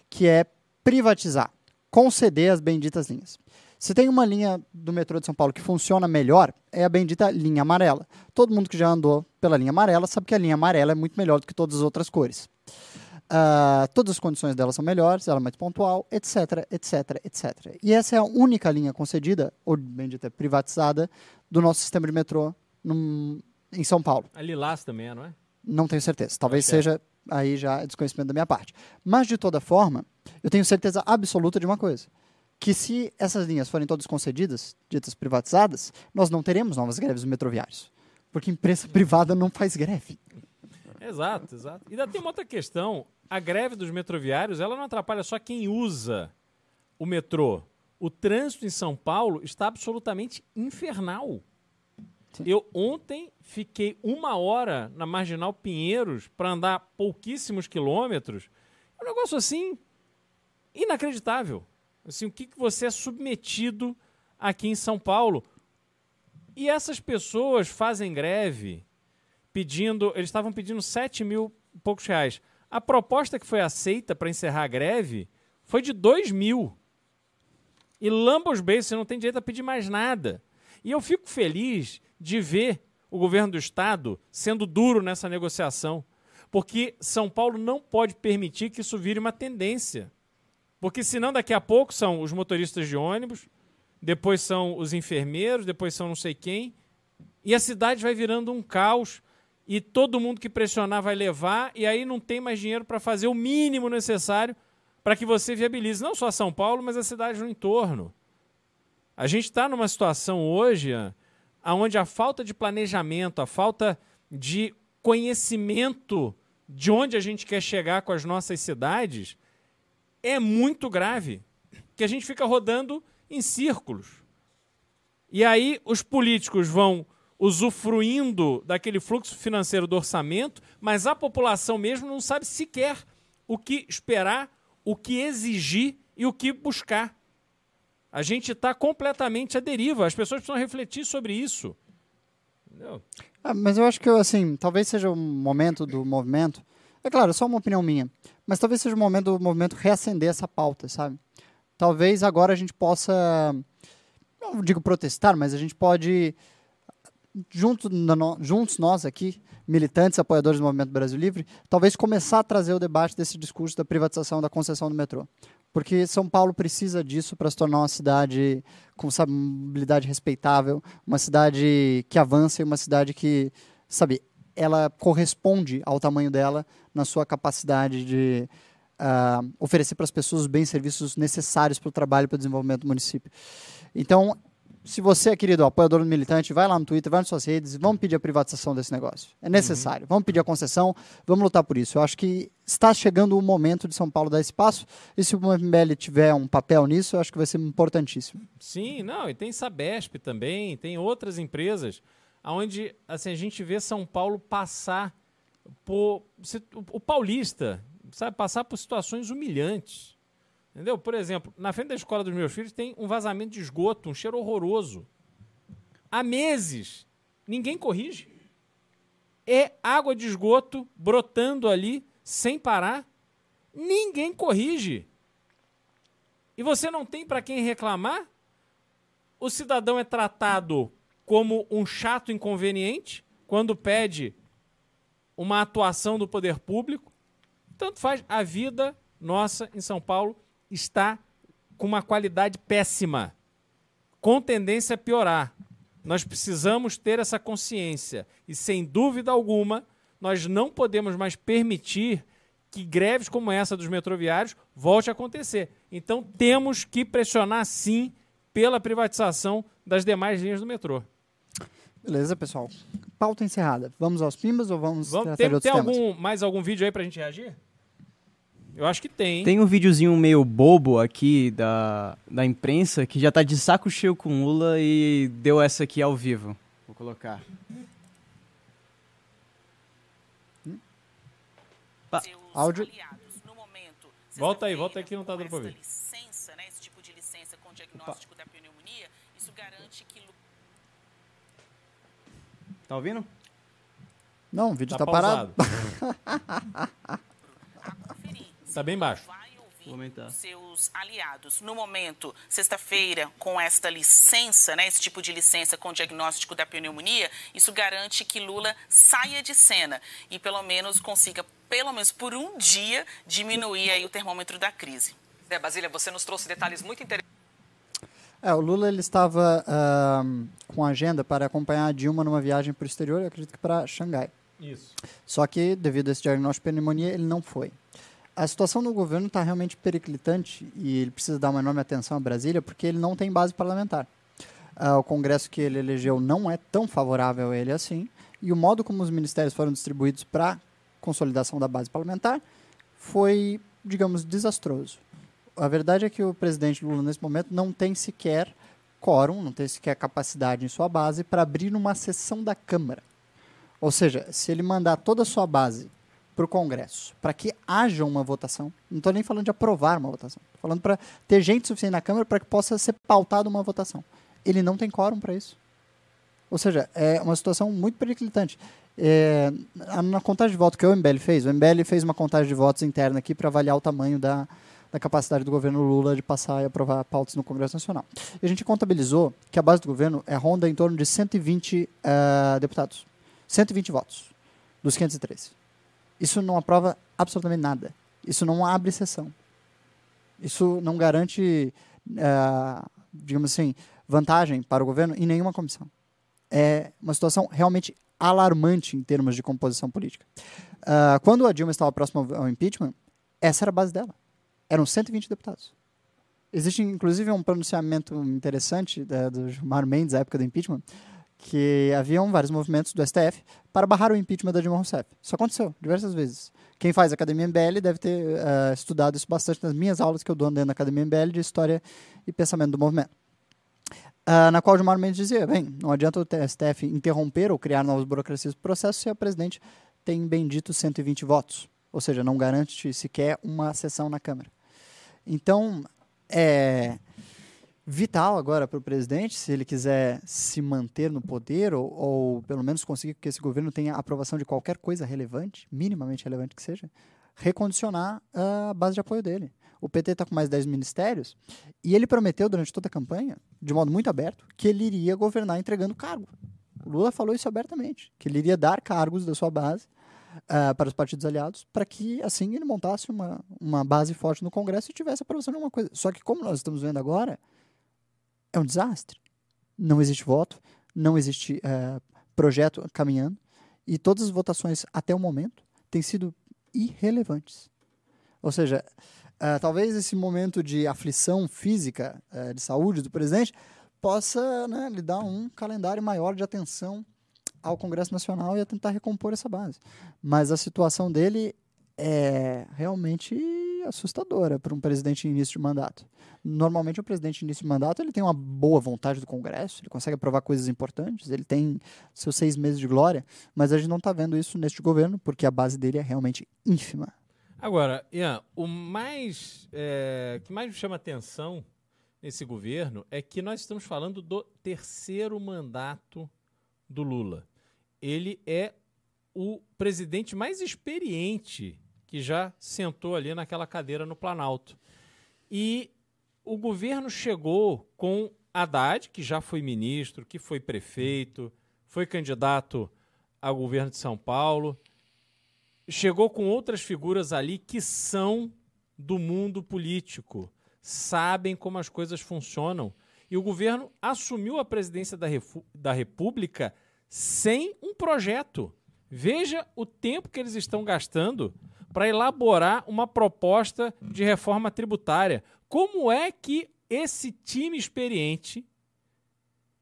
que é privatizar, conceder as benditas linhas. Se tem uma linha do metrô de São Paulo que funciona melhor, é a bendita linha amarela. Todo mundo que já andou pela linha amarela sabe que a linha amarela é muito melhor do que todas as outras cores. Uh, todas as condições dela são melhores, ela é mais pontual, etc, etc, etc. E essa é a única linha concedida, ou bendita privatizada, do nosso sistema de metrô num, em São Paulo. A Lilás também, não é? Não tenho certeza. Talvez Acho é. seja aí já desconhecimento da minha parte. Mas, de toda forma, eu tenho certeza absoluta de uma coisa. Que se essas linhas forem todas concedidas, ditas privatizadas, nós não teremos novas greves metroviários. Porque empresa privada não faz greve. Exato, exato. E ainda tem uma outra questão. A greve dos metroviários, ela não atrapalha só quem usa o metrô. O trânsito em São Paulo está absolutamente infernal. Eu ontem fiquei uma hora na Marginal Pinheiros para andar pouquíssimos quilômetros. É um negócio assim inacreditável. Assim, o que, que você é submetido aqui em São Paulo? E essas pessoas fazem greve pedindo. Eles estavam pedindo 7 mil e poucos reais. A proposta que foi aceita para encerrar a greve foi de 2 mil. E lamba os beijos, você não tem direito a pedir mais nada. E eu fico feliz de ver o governo do estado sendo duro nessa negociação, porque São Paulo não pode permitir que isso vire uma tendência. Porque senão daqui a pouco são os motoristas de ônibus, depois são os enfermeiros, depois são não sei quem, e a cidade vai virando um caos e todo mundo que pressionar vai levar e aí não tem mais dinheiro para fazer o mínimo necessário para que você viabilize não só São Paulo, mas a cidade no entorno. A gente está numa situação hoje onde a falta de planejamento, a falta de conhecimento de onde a gente quer chegar com as nossas cidades é muito grave. Que a gente fica rodando em círculos. E aí os políticos vão usufruindo daquele fluxo financeiro do orçamento, mas a população mesmo não sabe sequer o que esperar, o que exigir e o que buscar. A gente está completamente à deriva. As pessoas precisam refletir sobre isso. Ah, mas eu acho que, assim, talvez seja o momento do movimento. É claro, é só uma opinião minha. Mas talvez seja o momento do movimento reacender essa pauta, sabe? Talvez agora a gente possa. Não digo protestar, mas a gente pode junto no- juntos nós aqui, militantes, apoiadores do Movimento Brasil Livre, talvez começar a trazer o debate desse discurso da privatização da concessão do metrô. Porque São Paulo precisa disso para se tornar uma cidade com mobilidade respeitável, uma cidade que avança e uma cidade que, sabe, ela corresponde ao tamanho dela na sua capacidade de ah, oferecer para as pessoas os bens e serviços necessários para o trabalho e para o desenvolvimento do município. Então, se você é querido apoiador do militante, vai lá no Twitter, vai nas suas redes, e vamos pedir a privatização desse negócio. É necessário. Vamos pedir a concessão, vamos lutar por isso. Eu acho que está chegando o momento de São Paulo dar esse passo, e se o MBL tiver um papel nisso, eu acho que vai ser importantíssimo. Sim, não, e tem Sabesp também, tem outras empresas onde assim, a gente vê São Paulo passar por. O paulista, sabe, passar por situações humilhantes. Entendeu? Por exemplo, na frente da escola dos meus filhos tem um vazamento de esgoto, um cheiro horroroso. Há meses. Ninguém corrige. É água de esgoto brotando ali sem parar. Ninguém corrige. E você não tem para quem reclamar? O cidadão é tratado como um chato inconveniente quando pede uma atuação do poder público. Tanto faz. A vida nossa em São Paulo está com uma qualidade péssima, com tendência a piorar. Nós precisamos ter essa consciência e, sem dúvida alguma, nós não podemos mais permitir que greves como essa dos metroviários volte a acontecer. Então temos que pressionar sim pela privatização das demais linhas do metrô. Beleza, pessoal? Pauta encerrada. Vamos aos pimbas ou vamos, Vamos, tratar tem de outros tem temas? algum, mais algum vídeo aí pra gente reagir? Eu acho que tem. hein? Tem um videozinho meio bobo aqui da, da imprensa que já tá de saco cheio com Lula e deu essa aqui ao vivo. Vou colocar. seus Áudio. aliados. No momento, Volta aí, volta aí que não tá dando pra esta ouvir. licença, né, esse tipo de licença com diagnóstico da pneumonia, isso garante que Lu- Tá ouvindo? Não, o vídeo Tá tá, parado. conferir. Tá bem baixo. Vai ouvir Vou aumentar. os seus aliados. No momento, sexta-feira, com esta licença, né, esse tipo de licença com diagnóstico da pneumonia, isso garante que Lula saia de cena e pelo menos consiga, pelo menos por um dia, diminuir aí o termômetro da crise. É, Basília, você nos trouxe detalhes muito interessantes. É, o Lula ele estava ahm, com agenda para acompanhar a Dilma numa viagem para o exterior, eu acredito que para Xangai. Isso. Só que, devido a esse diagnóstico de pneumonia, ele não foi. A situação do governo está realmente periclitante e ele precisa dar uma enorme atenção a Brasília porque ele não tem base parlamentar. Ah, o Congresso que ele elegeu não é tão favorável a ele assim e o modo como os ministérios foram distribuídos para consolidação da base parlamentar foi, digamos, desastroso. A verdade é que o presidente Lula, nesse momento, não tem sequer quórum, não tem sequer capacidade em sua base para abrir uma sessão da Câmara. Ou seja, se ele mandar toda a sua base para o Congresso, para que haja uma votação, não estou nem falando de aprovar uma votação, estou falando para ter gente suficiente na Câmara para que possa ser pautada uma votação. Ele não tem quórum para isso. Ou seja, é uma situação muito periclitante. É, na- contagem de votos que o MBL fez, o MBL fez uma contagem de votos interna aqui para avaliar o tamanho da, da capacidade do governo Lula de passar e aprovar pautas no Congresso Nacional. E a gente contabilizou que a base do governo é ronda em torno de 120 ah, deputados. 120 votos dos 513. Isso não aprova absolutamente nada. Isso não abre sessão. Isso não garante, ah, digamos assim, vantagem para o governo em nenhuma comissão. É uma situação realmente alarmante em termos de composição política. Ah, quando a Dilma estava próxima ao impeachment, essa era a base dela. Eram 120 deputados. Existe, inclusive, um pronunciamento interessante da, do Gilmar Mendes, na época do impeachment, que haviam vários movimentos do STF para barrar o impeachment da Dilma Rousseff. Isso aconteceu diversas vezes. Quem faz Academia MBL deve ter ah, estudado isso bastante nas minhas aulas que eu dou dentro da Academia MBL de História e Pensamento do Movimento. Ah, na qual Gilmar Mendes dizia, bem, não adianta o STF interromper ou criar novas burocracias do processo se a presidente tem bendito 120 votos. Ou seja, não garante sequer uma sessão na Câmara. Então, é vital agora para o presidente, se ele quiser se manter no poder ou, ou pelo menos conseguir que esse governo tenha aprovação de qualquer coisa relevante, minimamente relevante que seja, recondicionar a base de apoio dele. O PT está com mais 10 ministérios e ele prometeu durante toda a campanha, de modo muito aberto, que ele iria governar entregando cargo. O Lula falou isso abertamente, que ele iria dar cargos da sua base ah, para os partidos aliados, para que assim ele montasse uma, uma base forte no Congresso e tivesse aprovação de alguma coisa. Só que como nós estamos vendo agora, é um desastre. Não existe voto, não existe eh, projeto caminhando, e todas as votações até o momento têm sido irrelevantes. Ou seja, ah, talvez esse momento de aflição física, eh, de saúde do presidente, possa né, lhe dar um calendário maior de atenção ao Congresso Nacional e a tentar recompor essa base. Mas a situação dele é realmente assustadora para um presidente em início de mandato. Normalmente, o presidente em início de mandato ele tem uma boa vontade do Congresso, ele consegue aprovar coisas importantes, ele tem seus seis meses de glória, mas a gente não está vendo isso neste governo, porque a base dele é realmente ínfima. Agora, Ian, o mais é, que mais me chama atenção nesse governo é que nós estamos falando do terceiro mandato do Lula. Ele é o presidente mais experiente que já sentou ali naquela cadeira no Planalto. E o governo chegou com Haddad, que já foi ministro, que foi prefeito, foi candidato ao governo de São Paulo, chegou com outras figuras ali que são do mundo político, sabem como as coisas funcionam. E o governo assumiu a presidência da, da República sem um projeto. Veja o tempo que eles estão gastando para elaborar uma proposta de reforma tributária. Como é que esse time experiente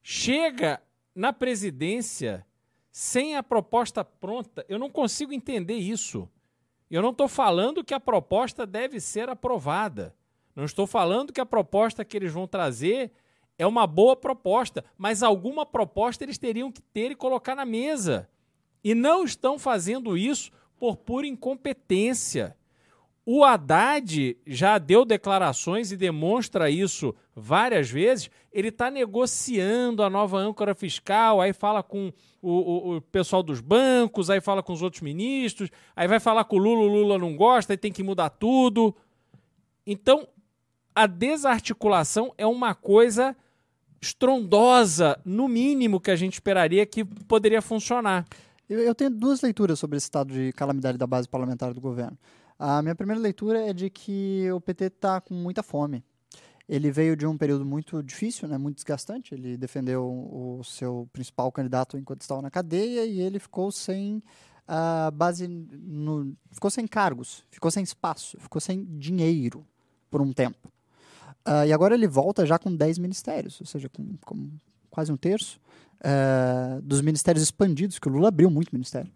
chega na presidência sem a proposta pronta? Eu não consigo entender isso. Eu não estou falando que a proposta deve ser aprovada. Não estou falando que a proposta que eles vão trazer é uma boa proposta, mas alguma proposta eles teriam que ter e colocar na mesa. E não estão fazendo isso por pura incompetência. O Haddad já deu declarações e demonstra isso várias vezes. Ele está negociando a nova âncora fiscal, aí fala com o, o- o pessoal dos bancos, aí fala com os outros ministros, aí vai falar com o Lula, o Lula não gosta, aí tem que mudar tudo. Então, a desarticulação é uma coisa estrondosa, no mínimo que a gente esperaria que poderia funcionar. Eu, eu tenho duas leituras sobre esse estado de calamidade da base parlamentar do governo. A minha primeira leitura é de que o PT está com muita fome. Ele veio de um período muito difícil, né, muito desgastante. Ele defendeu o seu principal candidato enquanto estava na cadeia e ele ficou sem a base, no, ficou sem cargos, ficou sem espaço, ficou sem dinheiro por um tempo. Ah, e agora ele volta já com 10 ministérios, ou seja, com, com quase um terço eh, dos ministérios expandidos, que o Lula abriu muito ministério.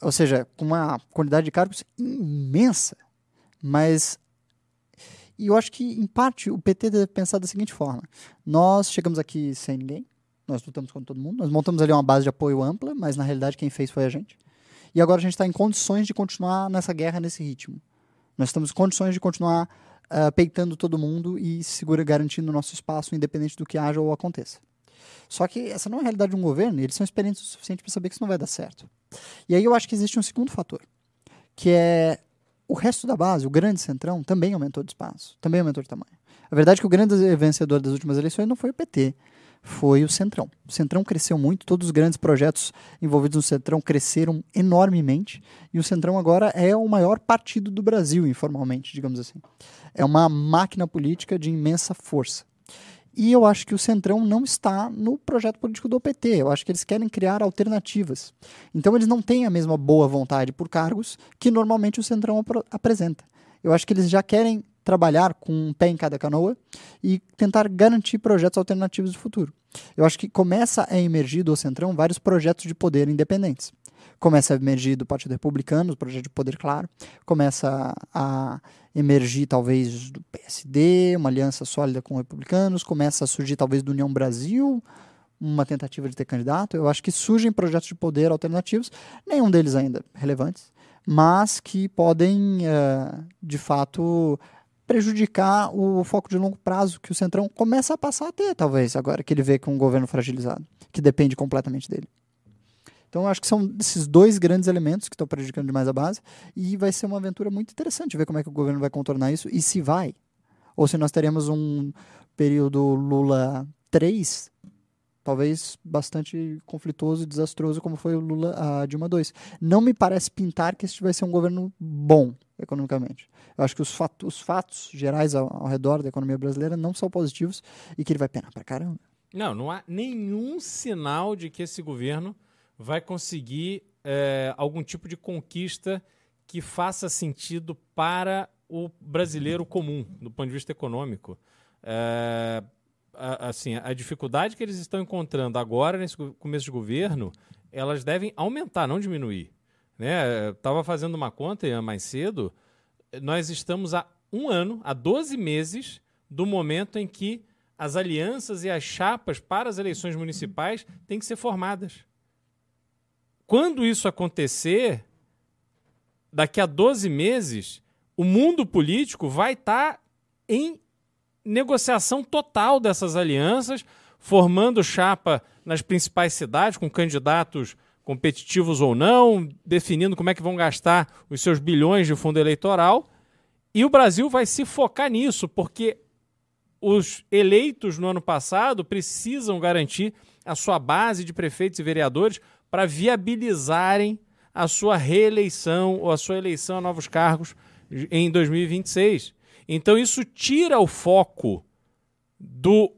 Ou seja, com uma quantidade de cargos imensa. Mas. E eu acho que, em parte, o PT deve pensar da seguinte forma: nós chegamos aqui sem ninguém, nós lutamos contra todo mundo, nós montamos ali uma base de apoio ampla, mas na realidade quem fez foi a gente. E agora a gente está em condições de continuar nessa guerra, nesse ritmo. Nós estamos em condições de continuar ah, peitando todo mundo e segura garantindo o nosso espaço, independente do que haja ou aconteça. Só que essa não é a realidade de um governo, e eles são experientes o suficiente para saber que isso não vai dar certo. E aí eu acho que existe um segundo fator, que é o resto da base, o grande centrão, também aumentou de espaço, também aumentou de tamanho. A verdade é que o grande vencedor das últimas eleições não foi o PT, foi o Centrão. O Centrão cresceu muito, todos os grandes projetos envolvidos no Centrão cresceram enormemente, e o Centrão agora é o maior partido do Brasil, informalmente, digamos assim. É uma máquina política de imensa força. E eu acho que o Centrão não está no projeto político do PT. Eu acho que eles querem criar alternativas. Então eles não têm a mesma boa vontade por cargos que normalmente o Centrão apro- apresenta. Eu acho que eles já querem trabalhar com um pé em cada canoa e tentar garantir projetos alternativos do futuro. Eu acho que começa a emergir do Centrão vários projetos de poder independentes. Começa a emergir do Partido Republicano, o projeto de poder claro. Começa a emergir, talvez, do PSD, uma aliança sólida com republicanos. Começa a surgir, talvez, do União Brasil, uma tentativa de ter candidato. Eu acho que surgem projetos de poder alternativos, nenhum deles ainda relevantes, mas que podem, eh, de fato, prejudicar o foco de longo prazo que o Centrão começa a passar a ter, talvez, agora que ele vê com um governo fragilizado, que depende completamente dele. Então, eu acho que são esses dois grandes elementos que estão prejudicando demais a base, e vai ser uma aventura muito interessante ver como é que o governo vai contornar isso e se vai. Ou se nós teremos um período Lula 3, talvez bastante conflituoso e desastroso, como foi o Lula a Dilma II. Não me parece pintar que esse vai ser um governo bom economicamente. Eu acho que os, fato, os fatos gerais ao, ao redor da economia brasileira não são positivos e que ele vai penar pra caramba. Não, não há nenhum sinal de que esse governo vai conseguir é, algum tipo de conquista que faça sentido para o brasileiro comum, do ponto de vista econômico. É, a, assim, a dificuldade que eles estão encontrando agora, nesse começo de governo, elas devem aumentar, não diminuir. Né? Estava fazendo uma conta Ian, mais cedo, nós estamos há um ano, há 12 meses, do momento em que as alianças e as chapas para as eleições municipais têm que ser formadas. Quando isso acontecer, daqui a 12 meses, o mundo político vai estar em negociação total dessas alianças, formando chapa nas principais cidades, com candidatos competitivos ou não, definindo como é que vão gastar os seus bilhões de fundo eleitoral. E o Brasil vai se focar nisso, porque os eleitos no ano passado precisam garantir a sua base de prefeitos e vereadores para viabilizarem a sua reeleição ou a sua eleição a novos cargos em 2026. Então isso tira o foco do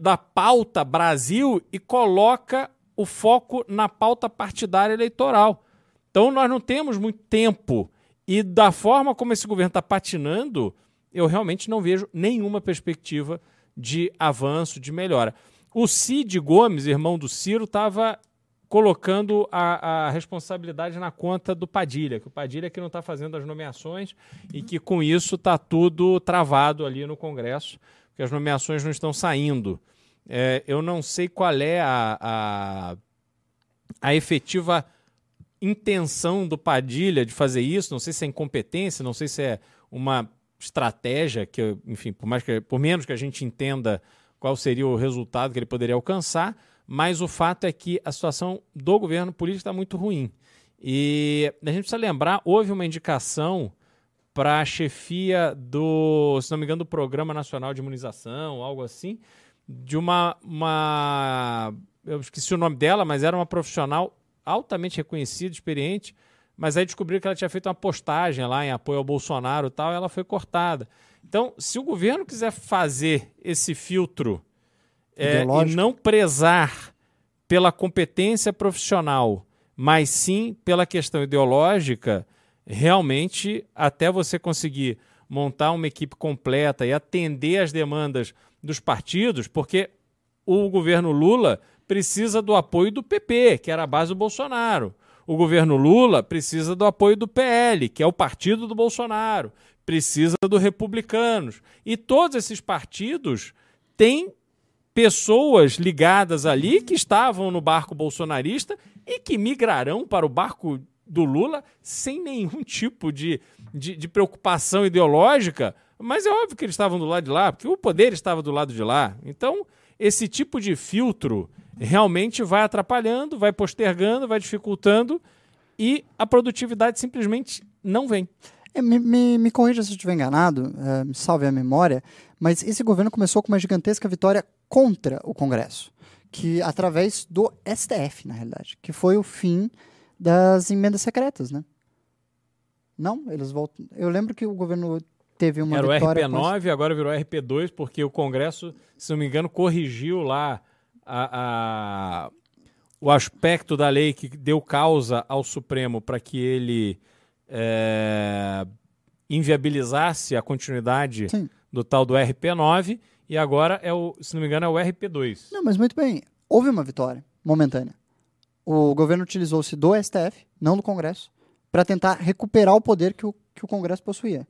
da pauta Brasil e coloca o foco na pauta partidária eleitoral. Então nós não temos muito tempo e da forma como esse governo está patinando, eu realmente não vejo nenhuma perspectiva de avanço, de melhora. O Cid Gomes, irmão do Ciro, estava colocando a, a responsabilidade na conta do Padilha, que o Padilha que não está fazendo as nomeações e que com isso está tudo travado ali no Congresso, que as nomeações não estão saindo. É, eu não sei qual é a, a, a efetiva intenção do Padilha de fazer isso, não sei se é incompetência, não sei se é uma estratégia que, enfim, por mais que por menos que a gente entenda qual seria o resultado que ele poderia alcançar, mas o fato é que a situação do governo político está muito ruim. E a gente precisa lembrar, houve uma indicação para a chefia do, se não me engano, do Programa Nacional de Imunização, algo assim, de uma, uma eu esqueci o nome dela, mas era uma profissional altamente reconhecida, experiente, mas aí descobriram que ela tinha feito uma postagem lá em apoio ao Bolsonaro e tal, e ela foi cortada. Então, se o governo quiser fazer esse filtro é, e não prezar pela competência profissional, mas sim pela questão ideológica, realmente, até você conseguir montar uma equipe completa e atender às demandas dos partidos, porque o governo Lula precisa do apoio do PP, que era a base do Bolsonaro. O governo Lula precisa do apoio do PL, que é o partido do Bolsonaro. Precisa do Republicanos. E todos esses partidos têm pessoas ligadas ali que estavam no barco bolsonarista e que migrarão para o barco do Lula sem nenhum tipo de, de, de preocupação ideológica. Mas é óbvio que eles estavam do lado de lá, porque o poder estava do lado de lá. Então, esse tipo de filtro realmente vai atrapalhando, vai postergando, vai dificultando e a produtividade simplesmente não vem. É, me, me, me corrija se eu estiver enganado, eh, me salve a memória, mas esse governo começou com uma gigantesca vitória contra o Congresso, que através do STF, na realidade, que foi o fim das emendas secretas, né? Não, eles voltam. Eu lembro que o governo teve uma Era o vitória. com RP9, agora virou RP2, porque o Congresso, se não me engano, corrigiu lá a, a- o aspecto da lei que deu causa ao Supremo para que ele é, inviabilizasse a continuidade Sim. do tal do RP9 e agora é o, se não me engano, é o RP2. Não, mas muito bem. Houve uma vitória momentânea. O governo utilizou-se do STF, não do Congresso, para tentar recuperar o poder que o, que o Congresso possuía.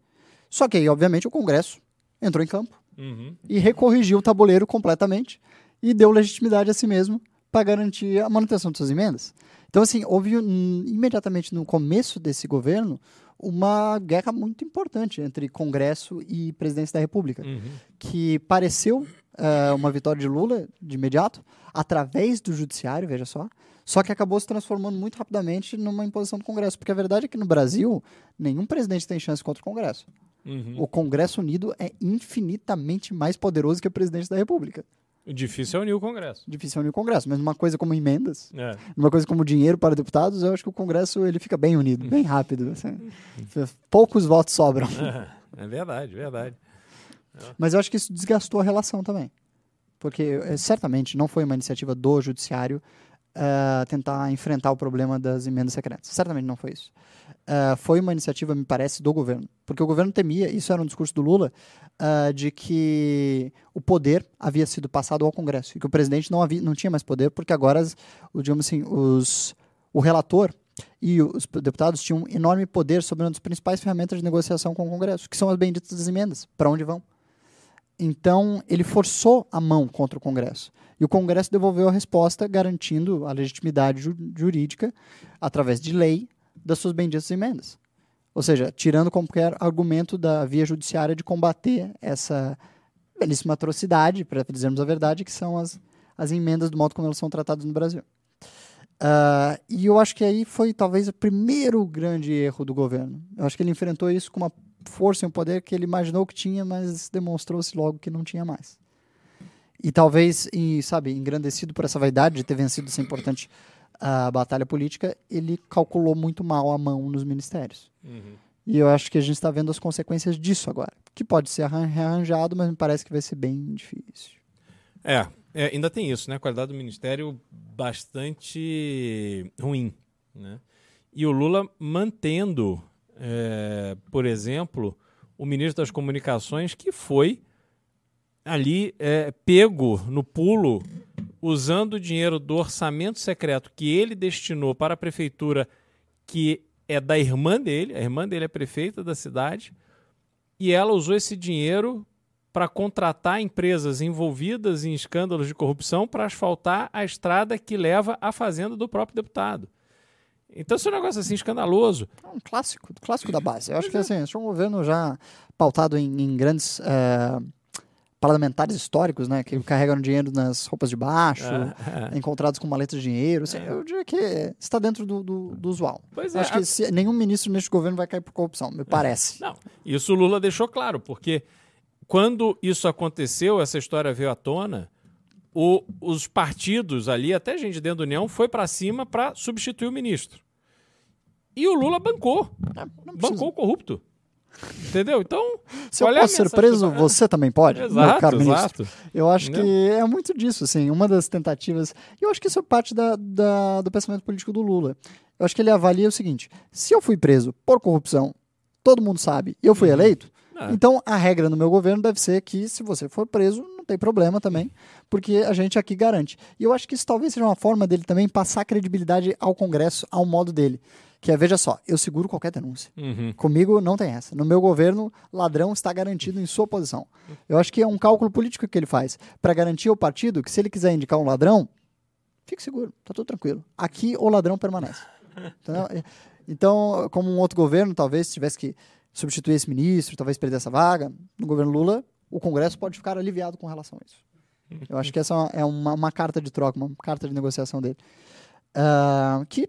Só que aí, obviamente, o Congresso entrou em campo Uhum. e recorrigiu o tabuleiro completamente e deu legitimidade a si mesmo para garantir a manutenção de suas emendas. Então, assim, houve hum, imediatamente no começo desse governo uma guerra muito importante entre Congresso e Presidência da República Uhum. que pareceu eh, uma vitória de Lula de imediato, através do judiciário, veja só, só que acabou se transformando muito rapidamente numa imposição do Congresso, porque a verdade é que no Brasil, nenhum presidente tem chance contra o Congresso. Uhum. O Congresso Unido é infinitamente mais poderoso que o presidente da República. Difícil é unir o Congresso. Difícil unir o Congresso, mas uma coisa como emendas, É. uma coisa como dinheiro para deputados, eu acho que o Congresso ele fica bem unido, bem rápido. assim. Poucos votos sobram. É verdade, verdade. Mas eu acho que isso desgastou a relação também. Porque eh, certamente não foi uma iniciativa do judiciário eh, tentar enfrentar o problema das emendas secretas. Certamente não foi isso. Eh, foi uma iniciativa, me parece, do governo. Porque o governo temia, isso era um discurso do Lula, eh, de que o poder havia sido passado ao Congresso e que o presidente não, havia, não tinha mais poder, porque agora, digamos assim, os, o relator e os deputados tinham um enorme poder sobre uma das principais ferramentas de negociação com o Congresso, que são as benditas emendas. Para onde vão? Então, ele forçou a mão contra o Congresso. E o Congresso devolveu a resposta garantindo a legitimidade ju- jurídica, através de lei, das suas benditas emendas. Ou seja, tirando qualquer argumento da via judiciária de combater essa belíssima atrocidade, para dizermos a verdade, que são as, as emendas do modo como elas são tratadas no Brasil. Ah, e eu acho que aí foi talvez o primeiro grande erro do governo. Eu acho que ele enfrentou isso com uma força e um poder que ele imaginou que tinha, mas demonstrou-se logo que não tinha mais. E talvez, e, sabe, engrandecido por essa vaidade de ter vencido essa importante ah, batalha política, ele calculou muito mal a mão nos ministérios. E eu acho que a gente está vendo as consequências disso agora. Que pode ser arran- rearranjado, mas me parece que vai ser bem difícil. É, é, ainda tem isso, né? A qualidade do ministério bastante ruim, né? E o Lula mantendo, é, por exemplo, o ministro das Comunicações que foi ali é, pego no pulo usando o dinheiro do orçamento secreto que ele destinou para a prefeitura que é da irmã dele, a irmã dele é prefeita da cidade, e ela usou esse dinheiro para contratar empresas envolvidas em escândalos de corrupção para asfaltar a estrada que leva à fazenda do próprio deputado. Então, isso é um negócio assim escandaloso. É um clássico, clássico da base. Eu acho que assim, esse é um governo já pautado em, em grandes eh, parlamentares históricos, né? Que carregam dinheiro nas roupas de baixo, É, encontrados com maletas de dinheiro. assim, Eu diria que está dentro do, do, do usual. Pois Eu é, acho que a- nenhum ministro neste governo vai cair por corrupção, me parece. Não, isso o Lula deixou claro, porque quando isso aconteceu, essa história veio à tona, o- os partidos ali, até gente dentro da União, foi para cima para substituir o ministro. E o Lula bancou. É, não precisa. Bancou o corrupto. Entendeu? Então. Se eu é posso ser preso, que- você também pode, meu Exato, caro ministro. exato. Eu acho Entendeu? que é muito disso, assim, uma das tentativas. E eu acho que isso é parte da, da- do pensamento político do Lula. Eu acho que ele avalia o seguinte: se eu fui preso por corrupção, todo mundo sabe, e eu fui eleito, Ah. então a regra no meu governo deve ser que se você for preso, não tem problema também, porque a gente aqui garante. E eu acho que isso talvez seja uma forma dele também passar credibilidade ao Congresso, ao modo dele. Que é, veja só, eu seguro qualquer denúncia. Uhum. Comigo não tem essa. No meu governo, ladrão está garantido em sua posição. Eu acho que é um cálculo político que ele faz para garantir ao partido que se ele quiser indicar um ladrão, fique seguro, tá tudo tranquilo. Aqui o ladrão permanece. Entendeu? Então, como um outro governo talvez tivesse que substituir esse ministro, talvez perder essa vaga, no governo Lula, o Congresso pode ficar aliviado com relação a isso. Eu acho que essa é uma, uma carta de troca, uma carta de negociação dele. Ah, que,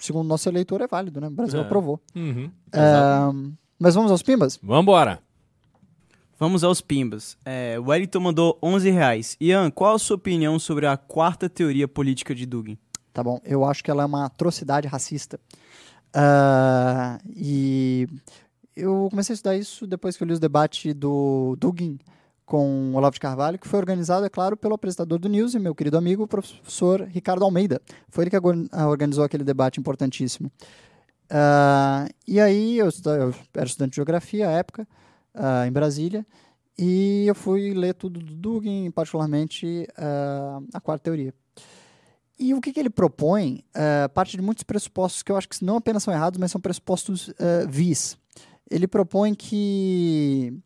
segundo nosso eleitor, é válido, né? O Brasil É. aprovou. Uhum. Ah, mas vamos aos pimbas? Vambora. Vamos aos pimbas. É, o Wellington mandou 11 reais. Ian, qual a sua opinião sobre a quarta teoria política de Dugin? Tá bom, eu acho que ela é uma atrocidade racista. Ah, e eu comecei a estudar isso depois que eu li os debates do Dugin com Olavo de Carvalho, que foi organizado, é claro, pelo apresentador do News e meu querido amigo, o professor Ricardo Almeida. Foi ele que ah, organizou aquele debate importantíssimo. Ah, e aí, eu, eu era estudante de geografia à época, ah, em Brasília, e eu fui ler tudo do Dugin, particularmente ah, a quarta teoria. E o que, que ele propõe parte de muitos pressupostos que eu acho que não apenas são errados, mas são pressupostos vis. Ele propõe que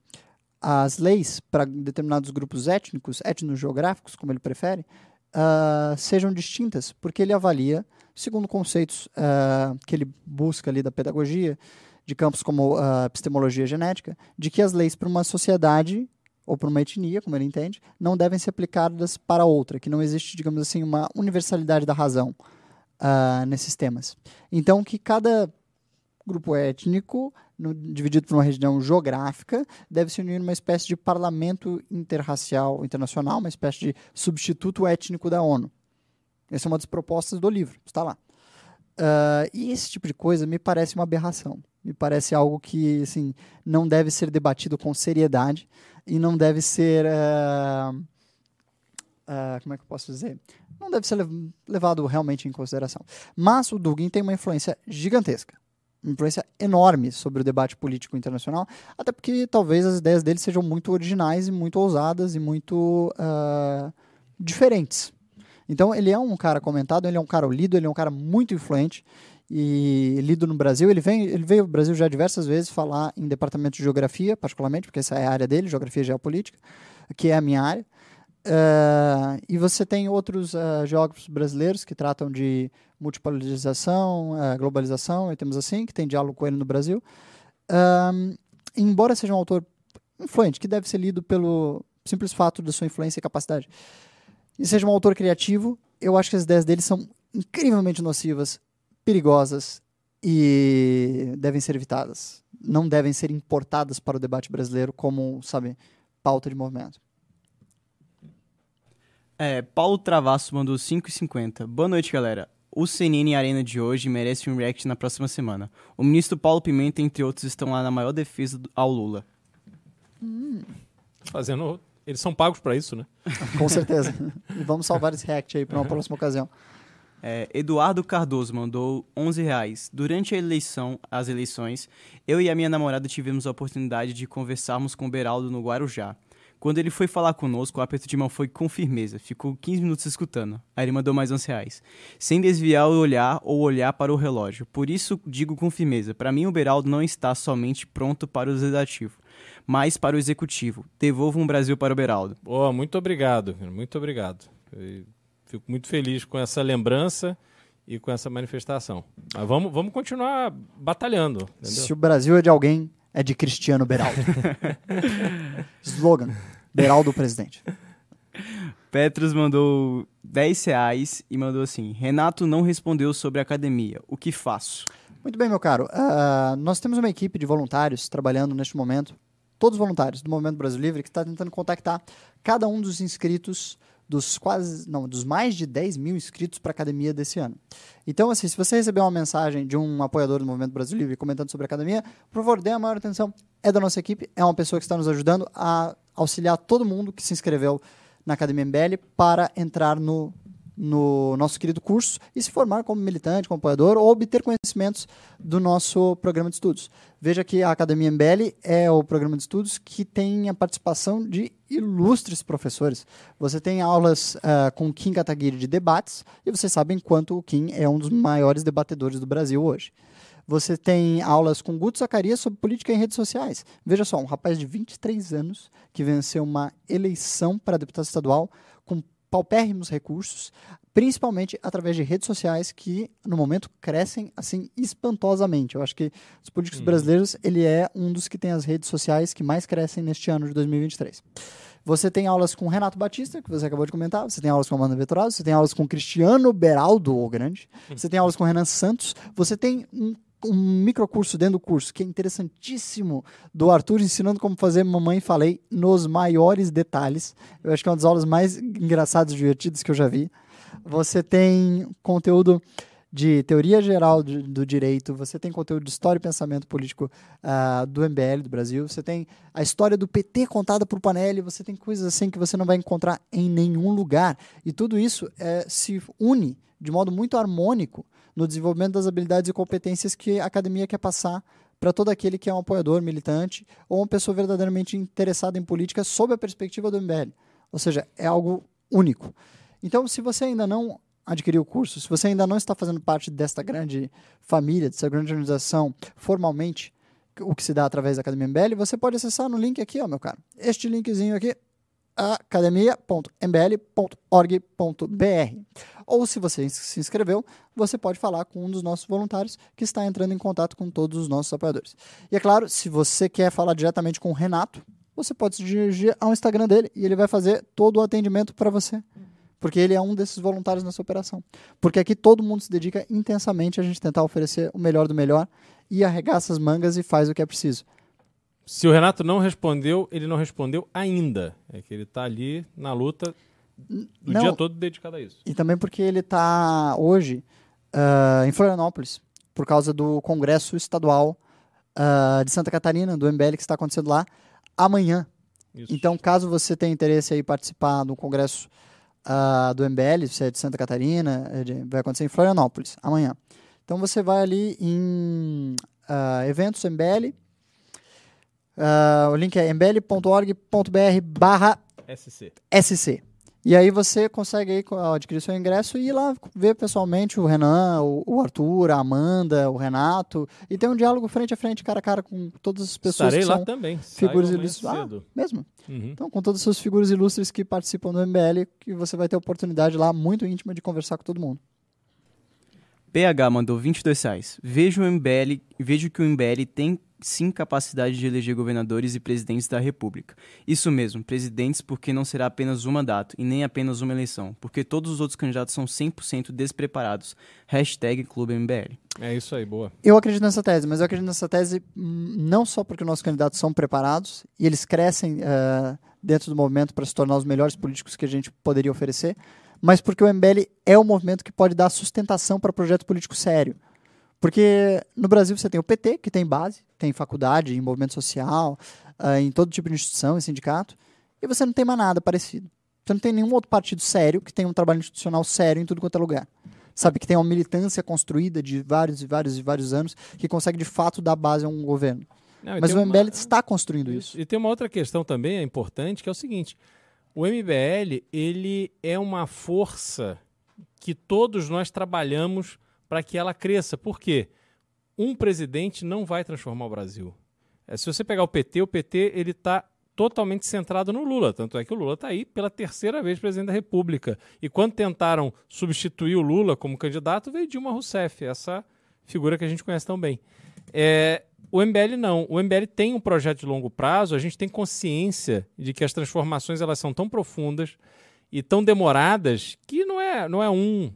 as leis para determinados grupos étnicos, etnogeográficos, como ele prefere, ah, sejam distintas, porque ele avalia, segundo conceitos ah, que ele busca ali da pedagogia, de campos como a epistemologia genética, de que as leis para uma sociedade ou para uma etnia, como ele entende, não devem ser aplicadas para outra, que não existe, digamos assim, uma universalidade da razão nesses temas. Então, que cada grupo étnico, no- dividido por uma região geográfica, deve se unir numa espécie de parlamento interracial internacional, uma espécie de substituto étnico da ONU. Essa é uma das propostas do livro, está lá. Ah, e esse tipo de coisa me parece uma aberração. Me parece algo que assim, não deve ser debatido com seriedade e não deve ser. ah, ah, como é que eu posso dizer? Não deve ser lev- levado realmente em consideração. Mas o Dugin tem uma influência gigantesca. Influência enorme sobre o debate político internacional, até porque talvez as ideias dele sejam muito originais e muito ousadas e muito ah, diferentes. Então ele é um cara comentado, ele é um cara lido, ele é um cara muito influente e lido no Brasil. Ele, vem, ele veio ao Brasil já diversas vezes falar em departamento de geografia, particularmente, porque essa é a área dele, geografia geopolítica, que é a minha área. Ah, e você tem outros ah, geógrafos brasileiros que tratam de multipolarização, ah, globalização e temos assim, que tem diálogo com ele no Brasil. Ahm, embora seja um autor influente, que deve ser lido pelo simples fato da sua influência e capacidade, e seja um autor criativo, eu acho que as ideias dele são incrivelmente nocivas, perigosas e devem ser evitadas. Não devem ser importadas para o debate brasileiro como, sabe, pauta de movimento. É, Paulo Travasso mandou 5,50. Boa noite, galera. O CNN Arena de hoje merece um react na próxima semana. O ministro Paulo Pimenta, entre outros, estão lá na maior defesa do- ao Lula. Fazendo. Eles são pagos pra isso, né? Com certeza. e vamos salvar esse react aí para uma próxima ocasião. É, Eduardo Cardoso mandou 11 reais. Durante a eleição, as eleições, eu e a minha namorada tivemos a oportunidade de conversarmos com o Beraldo no Guarujá. Quando ele foi falar conosco, o aperto de mão foi com firmeza. Ficou 15 minutos escutando. Aí ele mandou mais 11 reais. Sem desviar o olhar ou olhar para o relógio. Por isso, digo com firmeza. Para mim, o Beraldo não está somente pronto para o legislativo, mas para o executivo. Devolva um Brasil para o Beraldo. Boa, muito obrigado, muito obrigado. Eu fico muito feliz com essa lembrança e com essa manifestação. Mas vamos, vamos continuar batalhando, entendeu? Se o Brasil é de alguém, é de Cristiano Beraldo. Slogan: Beraldo presidente. Petros mandou 10 reais e mandou assim: Renato não respondeu sobre a academia. O que faço? Muito bem, meu caro. Ah, nós temos uma equipe de voluntários trabalhando neste momento, todos voluntários do Movimento Brasil Livre, que está tentando contactar cada um dos inscritos dos quase, não, dos mais de 10 mil inscritos para a academia desse ano. Então, assim, se você receber uma mensagem de um apoiador do Movimento Brasil Livre comentando sobre a academia, por favor, dê a maior atenção. É da nossa equipe, é uma pessoa que está nos ajudando a auxiliar todo mundo que se inscreveu na Academia MBL para entrar no, no nosso querido curso e se formar como militante, como apoiador ou obter conhecimentos do nosso programa de estudos. Veja que a Academia MBL é o programa de estudos que tem a participação de ilustres professores. Você tem aulas ah, com Kim Kataguiri de debates e vocês sabem quanto o Kim é um dos maiores debatedores do Brasil hoje. Você tem aulas com Guto Zacarias sobre política em redes sociais. Veja só, um rapaz de 23 anos que venceu uma eleição para deputado estadual com paupérrimos recursos, principalmente através de redes sociais que, no momento, crescem assim espantosamente. Eu acho que os políticos brasileiros, ele é um dos que tem as redes sociais que mais crescem neste ano de 2023. Você tem aulas com Renato Batista, que você acabou de comentar. Você tem aulas com Amanda Vettorado. Você tem aulas com Cristiano Beraldo, o grande. Você tem aulas com Renan Santos. Você tem um, um microcurso dentro do curso, que é interessantíssimo, do Arthur ensinando como fazer Mamãe Falei nos maiores detalhes. Eu acho que é uma das aulas mais engraçadas e divertidas que eu já vi. Você tem conteúdo de teoria geral do, direito, você tem conteúdo de história e pensamento político ah, do MBL do Brasil, você tem a história do PT contada por Panelli, você tem coisas assim que você não vai encontrar em nenhum lugar. E tudo isso eh, se une de modo muito harmônico no desenvolvimento das habilidades e competências que a academia quer passar para todo aquele que é um apoiador, militante ou uma pessoa verdadeiramente interessada em política sob a perspectiva do MBL. Ou seja, é algo único. Então, se você ainda não adquiriu o curso, se você ainda não está fazendo parte desta grande família, dessa grande organização formalmente, o que se dá através da Academia MBL, você pode acessar no link aqui, ó, meu caro. Este linkzinho aqui, academia.mbl.org.br. Ou se você se inscreveu, você pode falar com um dos nossos voluntários que está entrando em contato com todos os nossos apoiadores. E é claro, se você quer falar diretamente com o Renato, você pode se dirigir ao Instagram dele e ele vai fazer todo o atendimento para você. Porque ele é um desses voluntários nessa operação. Porque aqui todo mundo se dedica intensamente a gente tentar oferecer o melhor do melhor e arregaça as mangas e faz o que é preciso. Se o Renato não respondeu, ele não respondeu ainda. É que ele tá ali na luta o Não. dia todo dedicado a isso. E também porque ele está hoje ah, em Florianópolis, por causa do Congresso Estadual ah, de Santa Catarina, do MBL, que está acontecendo lá amanhã. Isso. Então, caso você tenha interesse em participar do Congresso ah, do MBL, se é de Santa Catarina, é de- vai acontecer em Florianópolis, amanhã. Então, você vai ali em eventos MBL, ah, o link é mbl.org.br barra SC. SC. E aí você consegue aí adquirir seu ingresso e ir lá ver pessoalmente o Renan, o, Arthur, a Amanda, o Renato e ter um diálogo frente a frente, cara a cara com todas as pessoas Estarei que lá são também. figuras Saio ilustres. Ah, mesmo. Uhum. Então, com todas as suas figuras ilustres que participam do MBL, que você vai ter a oportunidade lá muito íntima de conversar com todo mundo. PH mandou 22 reais. Vejo, o MBL, vejo que o MBL tem sim capacidade de eleger governadores e presidentes da República. Isso mesmo, presidentes porque não será apenas um mandato e nem apenas uma eleição, porque todos os outros candidatos são 100% despreparados. Hashtag Clube MBL. É isso aí, boa. Eu acredito nessa tese, mas eu acredito nessa tese não só porque os nossos candidatos são preparados e eles crescem eh, dentro do movimento para se tornar os melhores políticos que a gente poderia oferecer, mas porque o MBL é o movimento que pode dar sustentação para projeto político sério. Porque no Brasil você tem o PT, que tem base, tem faculdade, em movimento social, ah, em todo tipo de instituição e sindicato, e você não tem mais nada parecido. Você não tem nenhum outro partido sério que tenha um trabalho institucional sério em tudo quanto é lugar. Sabe, que tem uma militância construída de vários e vários e vários anos que consegue de fato dar base a um governo. Não, Mas o uma- MBL está construindo isso. E tem uma outra questão também é importante, que é o seguinte: o MBL ele é uma força que todos nós trabalhamos para que ela cresça. Por quê? Um presidente não vai transformar o Brasil. É, se você pegar o PT, o PT ele está totalmente centrado no Lula. Tanto é que o Lula está aí pela terceira vez presidente da República. E quando tentaram substituir o Lula como candidato, veio Dilma Rousseff, essa figura que a gente conhece tão bem. É, o MBL não. O MBL tem um projeto de longo prazo, a gente tem consciência de que as transformações elas são tão profundas e tão demoradas que não é, não é um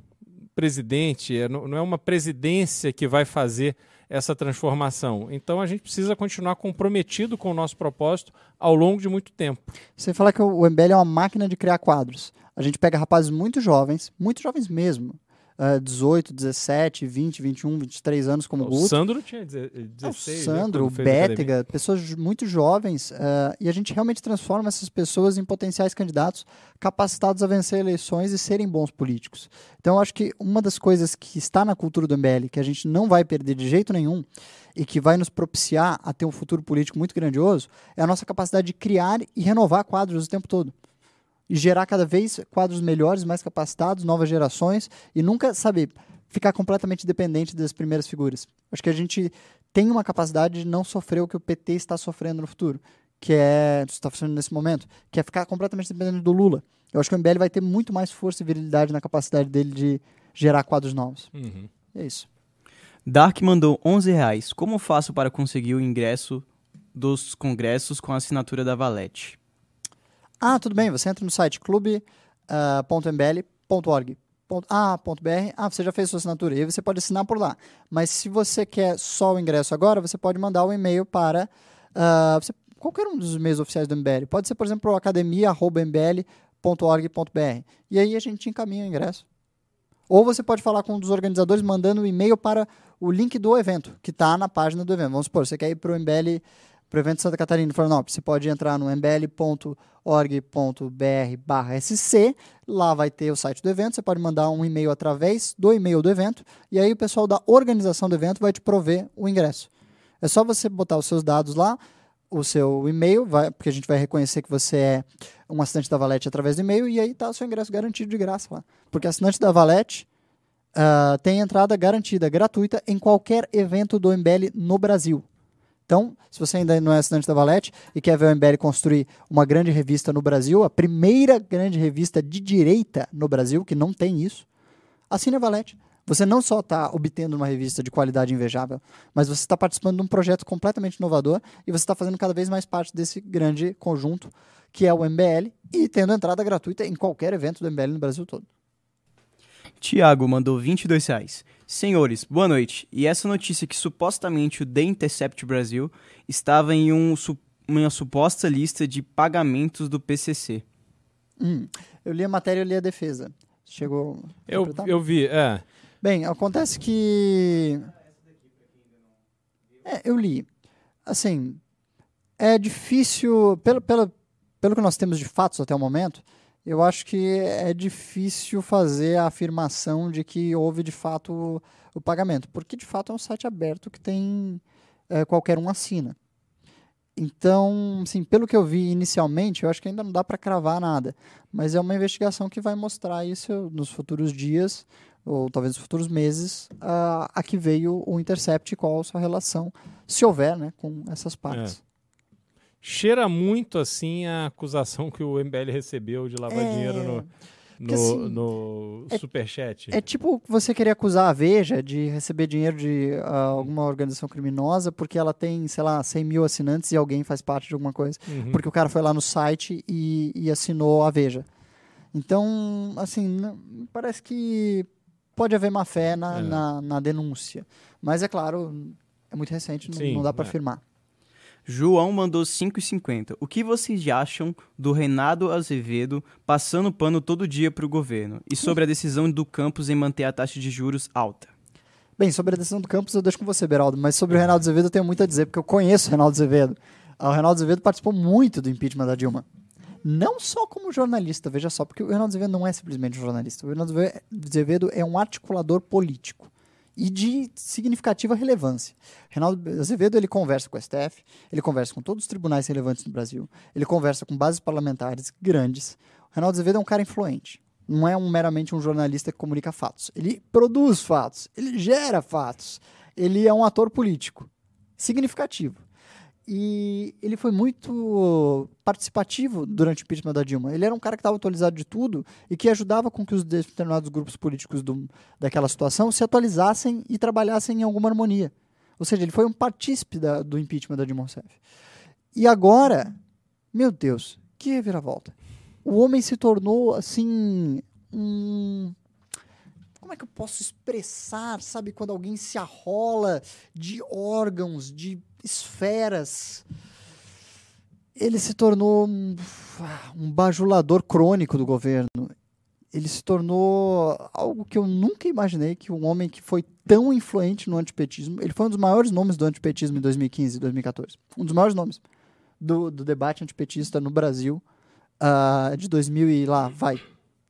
presidente, é, não não é uma presidência que vai fazer essa transformação. Então a gente precisa continuar comprometido com o nosso propósito ao longo de muito tempo. Você fala que o MBL é uma máquina de criar quadros. A gente pega rapazes muito jovens, muito jovens mesmo, ah, 18, 17, 20, 21, 23 anos como o O Guto. Sandro tinha deze- É, 16. o né, Sandro, o a academia. Bétega, pessoas muito jovens, ah, e a gente realmente transforma essas pessoas em potenciais candidatos capacitados a vencer eleições e serem bons políticos. Então, eu acho que uma das coisas que está na cultura do MBL, que a gente não vai perder de jeito nenhum, e que vai nos propiciar a ter um futuro político muito grandioso, é a nossa capacidade de criar e renovar quadros o tempo todo. E gerar cada vez quadros melhores, mais capacitados, novas gerações, e nunca, sabe, ficar completamente dependente das primeiras figuras. Acho que a gente tem uma capacidade de não sofrer o que o PT está sofrendo no futuro, que é, está sofrendo nesse momento, que é ficar completamente dependente do Lula. Eu acho que o MBL vai ter muito mais força e virilidade na capacidade dele de gerar quadros novos. Uhum. É isso. Dark mandou 11 reais. Como faço para conseguir o ingresso dos congressos com a assinatura da Valete? Ah, tudo bem, você entra no site ah, clube.mbl.org. Ah, ponto .br. Ah, você já fez sua assinatura. E aí você pode assinar por lá. Mas se você quer só o ingresso agora, você pode mandar um e-mail para ah, você- qualquer um dos e-mails oficiais do MBL. Pode ser, por exemplo, academia.mbl.org.br. E aí a gente te encaminha o ingresso. Ou você pode falar com um dos organizadores mandando um e-mail para o link do evento, que está na página do evento. Vamos supor, você quer ir para o MBL, para o evento de Santa Catarina, em Florianópolis. Você pode entrar no mbl.org.br barra SC, lá vai ter o site do evento, você pode mandar um e-mail através do e-mail do evento, e aí o pessoal da organização do evento vai te prover o ingresso. É só você botar os seus dados lá, o seu e-mail, vai, porque a gente vai reconhecer que você é um assinante da Valete através do e-mail, e aí tá o seu ingresso garantido de graça lá. Porque assinante da Valete ah, tem entrada garantida, gratuita, em qualquer evento do MBL no Brasil. Então, se você ainda não é assinante da Valete e quer ver o MBL construir uma grande revista no Brasil, a primeira grande revista de direita no Brasil, que não tem isso, assine a Valete. Você não só está obtendo uma revista de qualidade invejável, mas você está participando de um projeto completamente inovador e você está fazendo cada vez mais parte desse grande conjunto que é o MBL e tendo entrada gratuita em qualquer evento do MBL no Brasil todo. Tiago mandou 22 reais. Senhores, boa noite. E essa notícia que supostamente o The Intercept Brasil estava em um, su- uma suposta lista de pagamentos do PCC. Hum, eu li a matéria e eu li a defesa. Chegou. Eu, eu vi, é. Bem, acontece que. É, eu li. Assim, é difícil. Pelo, pelo, pelo que nós temos de fatos até o momento, eu acho que é difícil fazer a afirmação de que houve de fato o, pagamento. Porque de fato é um site aberto que tem. é, qualquer um assina. Então, assim, pelo que eu vi inicialmente, eu acho que ainda não dá para cravar nada. Mas é uma investigação que vai mostrar isso nos futuros dias, ou talvez nos futuros meses, a, a que veio o Intercept e qual a sua relação, se houver, né, com essas partes. Cheira muito assim a acusação que o MBL recebeu de lavar É, dinheiro no, porque, no, assim, no é- Superchat. É tipo você querer acusar a Veja de receber dinheiro de ah, alguma organização criminosa porque ela tem, sei lá, 100 mil assinantes e alguém faz parte de alguma coisa. Uhum. Porque o cara foi lá no site e, e assinou a Veja. Então, assim, parece que pode haver má fé na, É. na, na denúncia. Mas, é claro, é muito recente, não, Sim, não dá para é. afirmar. João mandou 5,50. O que vocês acham do Renato Azevedo passando pano todo dia pro governo? E sobre a decisão do campus em manter a taxa de juros alta? Bem, sobre a decisão do campus eu deixo com você, Beraldo, mas sobre o Reinaldo Azevedo eu tenho muito a dizer, porque eu conheço o Reinaldo Azevedo. Ah, O Reinaldo Azevedo participou muito do impeachment da Dilma. Não só como jornalista, veja só, porque o Reinaldo Azevedo não é simplesmente um jornalista. O Reinaldo Azevedo é um articulador político e de significativa relevância. Reinaldo Azevedo ele conversa com o STF, ele conversa com todos os tribunais relevantes no Brasil, ele conversa com bases parlamentares grandes. O Reinaldo Azevedo é um cara influente. Não é um, meramente um jornalista que comunica fatos. Ele produz fatos, ele gera fatos. Ele é um ator político significativo. E ele foi muito participativo durante o impeachment da Dilma. Ele era um cara que estava atualizado de tudo e que ajudava com que os determinados grupos políticos do, daquela situação se atualizassem e trabalhassem em alguma harmonia. Ou seja, ele foi um partícipe da- do impeachment da Dilma Rousseff. E agora, meu Deus, que reviravolta. O homem se tornou, assim, um... Como é que eu posso expressar, sabe, quando alguém se arrola de órgãos, de esferas. Ele se tornou um, um bajulador crônico do governo. Ele se tornou algo que eu nunca imaginei que um homem que foi tão influente no antipetismo, ele foi um dos maiores nomes do antipetismo em 2015 e 2014. Um dos maiores nomes do, do debate antipetista no Brasil ah, de 2000 e lá, vai,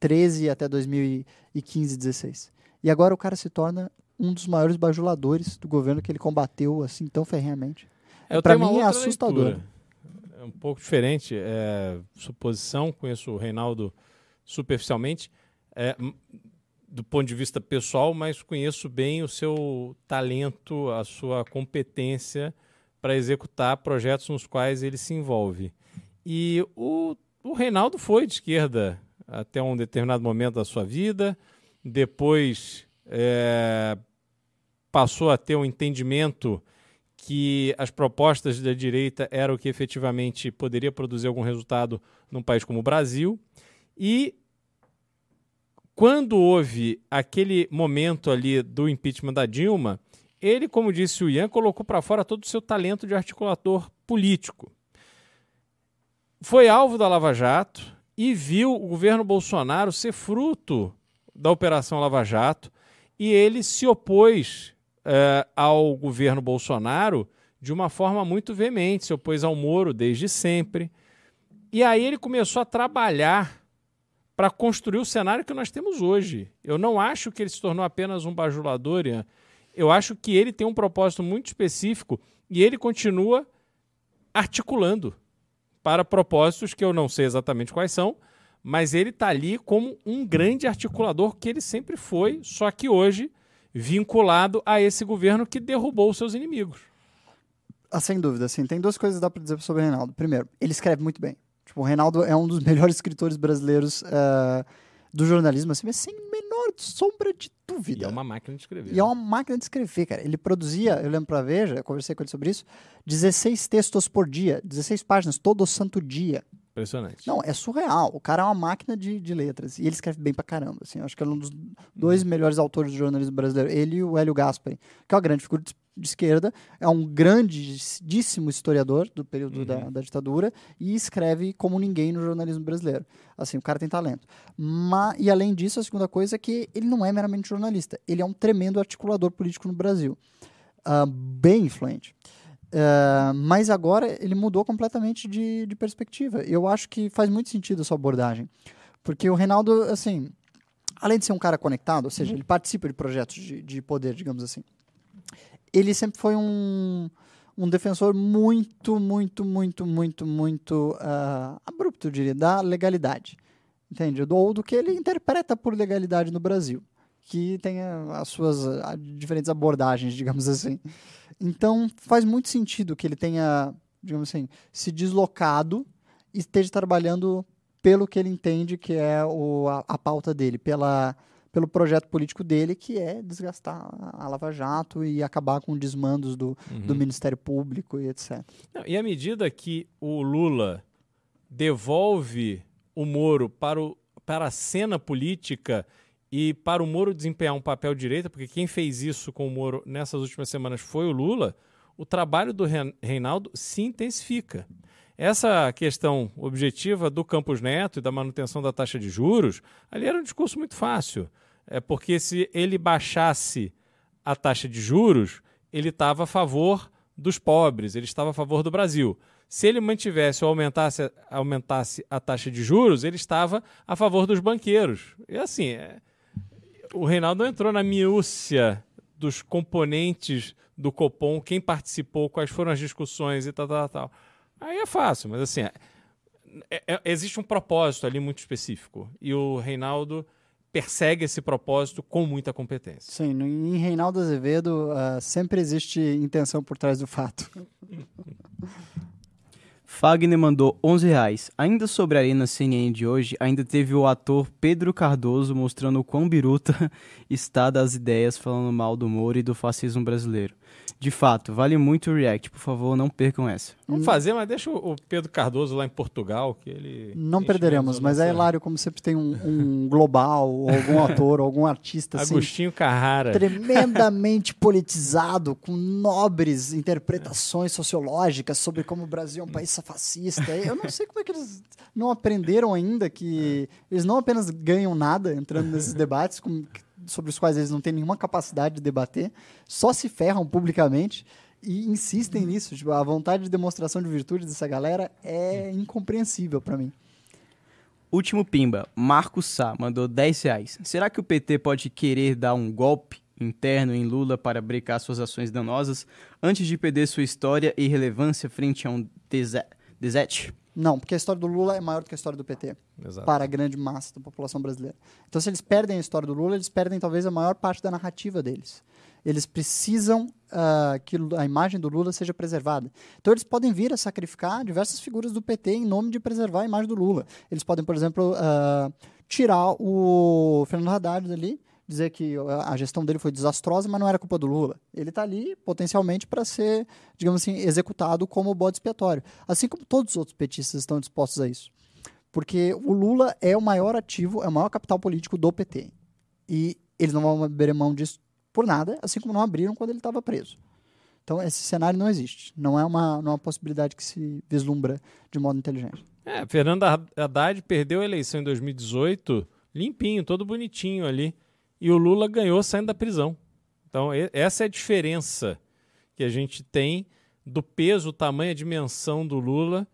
13 até 2015, 16. E agora o cara se torna um dos maiores bajuladores do governo que ele combateu assim tão ferrenhamente. Tenho uma mim é assustador. leitura. É um pouco diferente. É, suposição, conheço o Reinaldo superficialmente, é, do ponto de vista pessoal, mas conheço bem o seu talento, a sua competência para executar projetos nos quais ele se envolve. E o, o Reinaldo foi de esquerda até um determinado momento da sua vida, depois é, passou a ter um entendimento que as propostas da direita eram o que efetivamente poderia produzir algum resultado num país como o Brasil. E quando houve aquele momento ali do impeachment da Dilma, ele, como disse o Ian, colocou para fora todo o seu talento de articulador político. Foi alvo da Lava Jato e viu o governo Bolsonaro ser fruto da Operação Lava Jato e ele se opôs eh, ao governo Bolsonaro de uma forma muito veemente, se opôs ao Moro desde sempre. E aí ele começou a trabalhar para construir o cenário que nós temos hoje. Eu não acho que ele se tornou apenas um bajulador, Ian. eu acho que ele tem um propósito muito específico e ele continua articulando para propósitos que eu não sei exatamente quais são, mas ele está ali como um grande articulador que ele sempre foi, só que hoje vinculado a esse governo que derrubou seus inimigos. Ah, sem dúvida, assim, tem duas coisas que dá pra dizer sobre o Reinaldo. Primeiro, ele escreve muito bem. Tipo, o Reinaldo é um dos melhores escritores brasileiros eh, do jornalismo, assim, mas sem sombra de dúvida. E é uma máquina de escrever. E é uma máquina de escrever, cara. Ele produzia, eu lembro pra Veja, eu conversei com ele sobre isso, 16 textos por dia, 16 páginas todo santo dia. Impressionante. Não, é surreal. O cara é uma máquina de, de letras. E ele escreve bem pra caramba. Assim. Eu acho que é um dos dois melhores autores do jornalismo brasileiro. Ele e o Hélio Gaspari, que é uma grande figura de, esquerda, é um grandíssimo historiador do período da, da ditadura e escreve como ninguém no jornalismo brasileiro. Assim, o cara tem talento. Ma, e além disso, a segunda coisa é que ele não é meramente jornalista. Ele é um tremendo articulador político no Brasil. Ah, bem influente. Uh, mas agora ele mudou completamente de, de perspectiva. Eu acho que faz muito sentido a sua abordagem. Porque o Reinaldo, assim, além de ser um cara conectado, ou seja, ele participa de projetos de, de poder, digamos assim, ele sempre foi um, um defensor muito, muito, muito, muito, muito uh, abrupto, eu diria, da legalidade. Entende? Ou do que ele interpreta por legalidade no Brasil. Que tem as suas ah, diferentes abordagens, digamos assim. Então, faz muito sentido que ele tenha, digamos assim, se deslocado e esteja trabalhando pelo que ele entende que é o, a, a pauta dele, pela, pelo projeto político dele, que é desgastar a Lava Jato e acabar com desmandos do, do Ministério Público e etc. Não, e à medida que o Lula devolve o Moro para, o, para a cena política e para o Moro desempenhar um papel direito, porque quem fez isso com o Moro nessas últimas semanas foi o Lula, o trabalho do Reinaldo se intensifica. Essa questão objetiva do Campos Neto e da manutenção da taxa de juros, ali era um discurso muito fácil. É porque se ele baixasse a taxa de juros, ele estava a favor dos pobres, ele estava a favor do Brasil. Se ele mantivesse ou aumentasse, aumentasse a taxa de juros, ele estava a favor dos banqueiros. E assim, é, o Reinaldo entrou na miúcia dos componentes do Copom, quem participou, quais foram as discussões e tal, tal, tal. Aí é fácil, mas assim, é- é- existe um propósito ali muito específico. E o Reinaldo persegue esse propósito com muita competência. Sim, em Reinaldo Azevedo ah, sempre existe intenção por trás do fato. Fagner mandou 11 reais. Ainda sobre a Arena CNN de hoje, ainda teve o ator Pedro Cardoso mostrando o quão biruta está das ideias falando mal do Moro e do fascismo brasileiro. De fato, vale muito o react. Por favor, não percam essa. Vamos fazer, mas deixa o Pedro Cardoso lá em Portugal, que ele. Não perderemos, mas é hilário como sempre tem um, um global, ou algum ator, ou algum artista assim, Agostinho Carrara. tremendamente politizado, com nobres interpretações sociológicas sobre como o Brasil é um país fascista. Eu não sei como é que eles não aprenderam ainda que eles não apenas ganham nada entrando nesses debates com- sobre os quais eles não têm nenhuma capacidade de debater, só se ferram publicamente e insistem nisso. Tipo, a vontade de demonstração de virtude dessa galera é incompreensível para mim. Último pimba, Marco Sá mandou 10 reais. Será que o PT pode querer dar um golpe interno em Lula para brecar suas ações danosas antes de perder sua história e relevância frente a um desete? Não, porque a história do Lula é maior do que a história do PT. Exato. para a grande massa da população brasileira. Então, se eles perdem a história do Lula, eles perdem talvez a maior parte da narrativa deles. Eles precisam ah, que a imagem do Lula seja preservada. Então, eles podem vir a sacrificar diversas figuras do PT em nome de preservar a imagem do Lula. Eles podem, por exemplo, ah, tirar o Fernando Haddad dali, dizer que a gestão dele foi desastrosa, mas não era culpa do Lula. Ele está ali potencialmente para ser, digamos assim, executado como bode expiatório. Assim como todos os outros petistas estão dispostos a isso. Porque o Lula é o maior ativo, é o maior capital político do PT. E eles não vão abrir mão disso por nada, assim como não abriram quando ele estava preso. Então, esse cenário não existe. Não é uma, não é uma possibilidade que se vislumbra de modo inteligente. É, Fernando Haddad perdeu a eleição em 2018 limpinho, todo bonitinho ali. E o Lula ganhou saindo da prisão. Então, essa é a diferença que a gente tem do peso, tamanho, a dimensão do Lula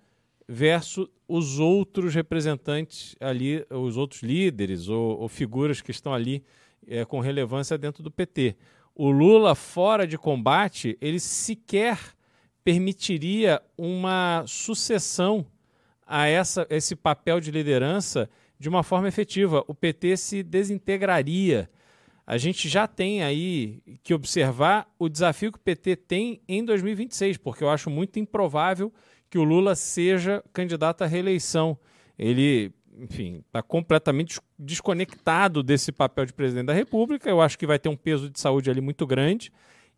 versus os outros representantes ali, os outros líderes ou, ou figuras que estão ali eh, com relevância dentro do PT. O Lula, fora de combate, ele sequer permitiria uma sucessão a essa, esse papel de liderança de uma forma efetiva. O PT se desintegraria. A gente já tem aí que observar o desafio que o PT tem em 2026, porque eu acho muito improvável que o Lula seja candidato à reeleição. Ele, enfim, está completamente des- desconectado desse papel de presidente da República. Eu acho que vai ter um peso de saúde ali muito grande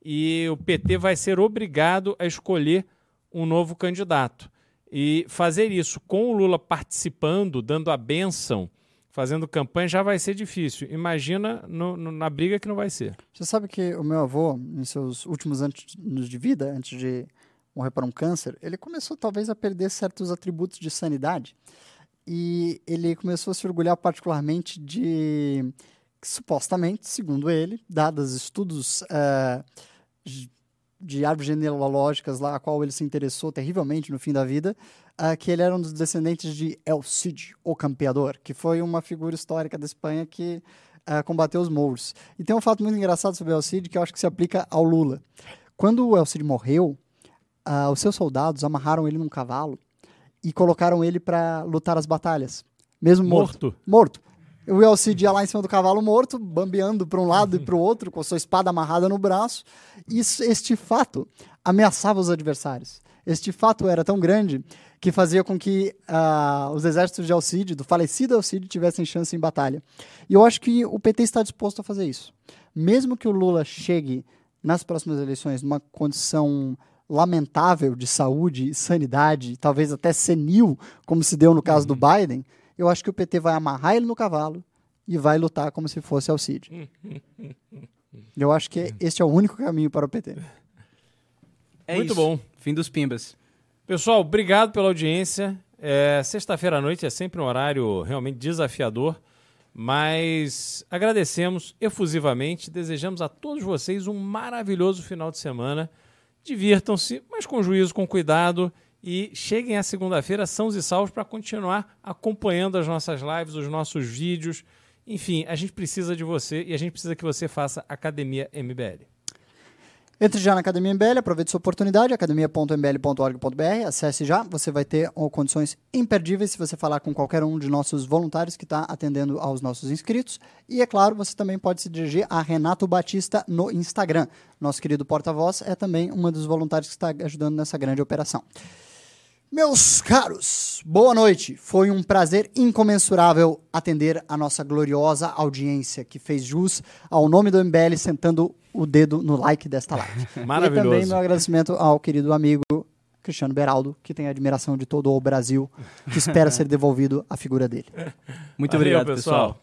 e o PT vai ser obrigado a escolher um novo candidato. E fazer isso com o Lula participando, dando a benção, fazendo campanha, já vai ser difícil. Imagina no- no- na briga que não vai ser. Você sabe que o meu avô, em seus últimos anos de vida, antes de morrer para um câncer, ele começou talvez a perder certos atributos de sanidade. E ele começou a se orgulhar particularmente de, supostamente, segundo ele, dados estudos eh, de- árvores genealógicas lá, a qual ele se interessou terrivelmente no fim da vida, ah, que ele era um dos descendentes de El Cid, o campeador, que foi uma figura histórica da Espanha que ah, combateu os mouros. E tem um fato muito engraçado sobre El Cid que eu acho que se aplica ao Lula. Quando o El Cid morreu, ah, os seus soldados amarraram ele num cavalo e colocaram ele para lutar as batalhas, mesmo morto. Morto. Morto. O El Cid ia lá em cima do cavalo morto, bambeando para um lado e para o outro, com a sua espada amarrada no braço. E este fato ameaçava os adversários. Este fato era tão grande que fazia com que ah, os exércitos de El Cid, do falecido El Cid, tivessem chance em batalha. E eu acho que o PT está disposto a fazer isso. Mesmo que o Lula chegue nas próximas eleições numa condição lamentável de saúde e sanidade, talvez até senil, como se deu no caso do Biden, eu acho que o PT vai amarrar ele no cavalo e vai lutar como se fosse El Cid. Eu acho que este é o único caminho para o PT. É Muito isso. bom. Fim dos pimbas. Pessoal, obrigado pela audiência. É, Sexta-feira à noite é sempre um horário realmente desafiador, mas agradecemos efusivamente, desejamos a todos vocês um maravilhoso final de semana. Divirtam-se, mas com juízo, com cuidado e cheguem à segunda-feira sãos e salvos para continuar acompanhando as nossas lives, os nossos vídeos. Enfim, a gente precisa de você e a gente precisa que você faça Academia MBL. Entre já na Academia MBL, aproveite sua oportunidade, academia.mbl.org.br, acesse já, você vai ter condições imperdíveis se você falar com qualquer um de nossos voluntários que está atendendo aos nossos inscritos. E é claro, você também pode se dirigir a Renato Batista no Instagram. Nosso querido porta-voz é também um dos voluntários que está ajudando nessa grande operação. Meus caros, boa noite. Foi um prazer incomensurável atender a nossa gloriosa audiência que fez jus ao nome do MBL sentando o dedo no like desta live. Maravilhoso. E também meu agradecimento ao querido amigo Cristiano Beraldo, que tem a admiração de todo o Brasil, que espera ser devolvido a figura dele. Muito Valeu, obrigado, pessoal.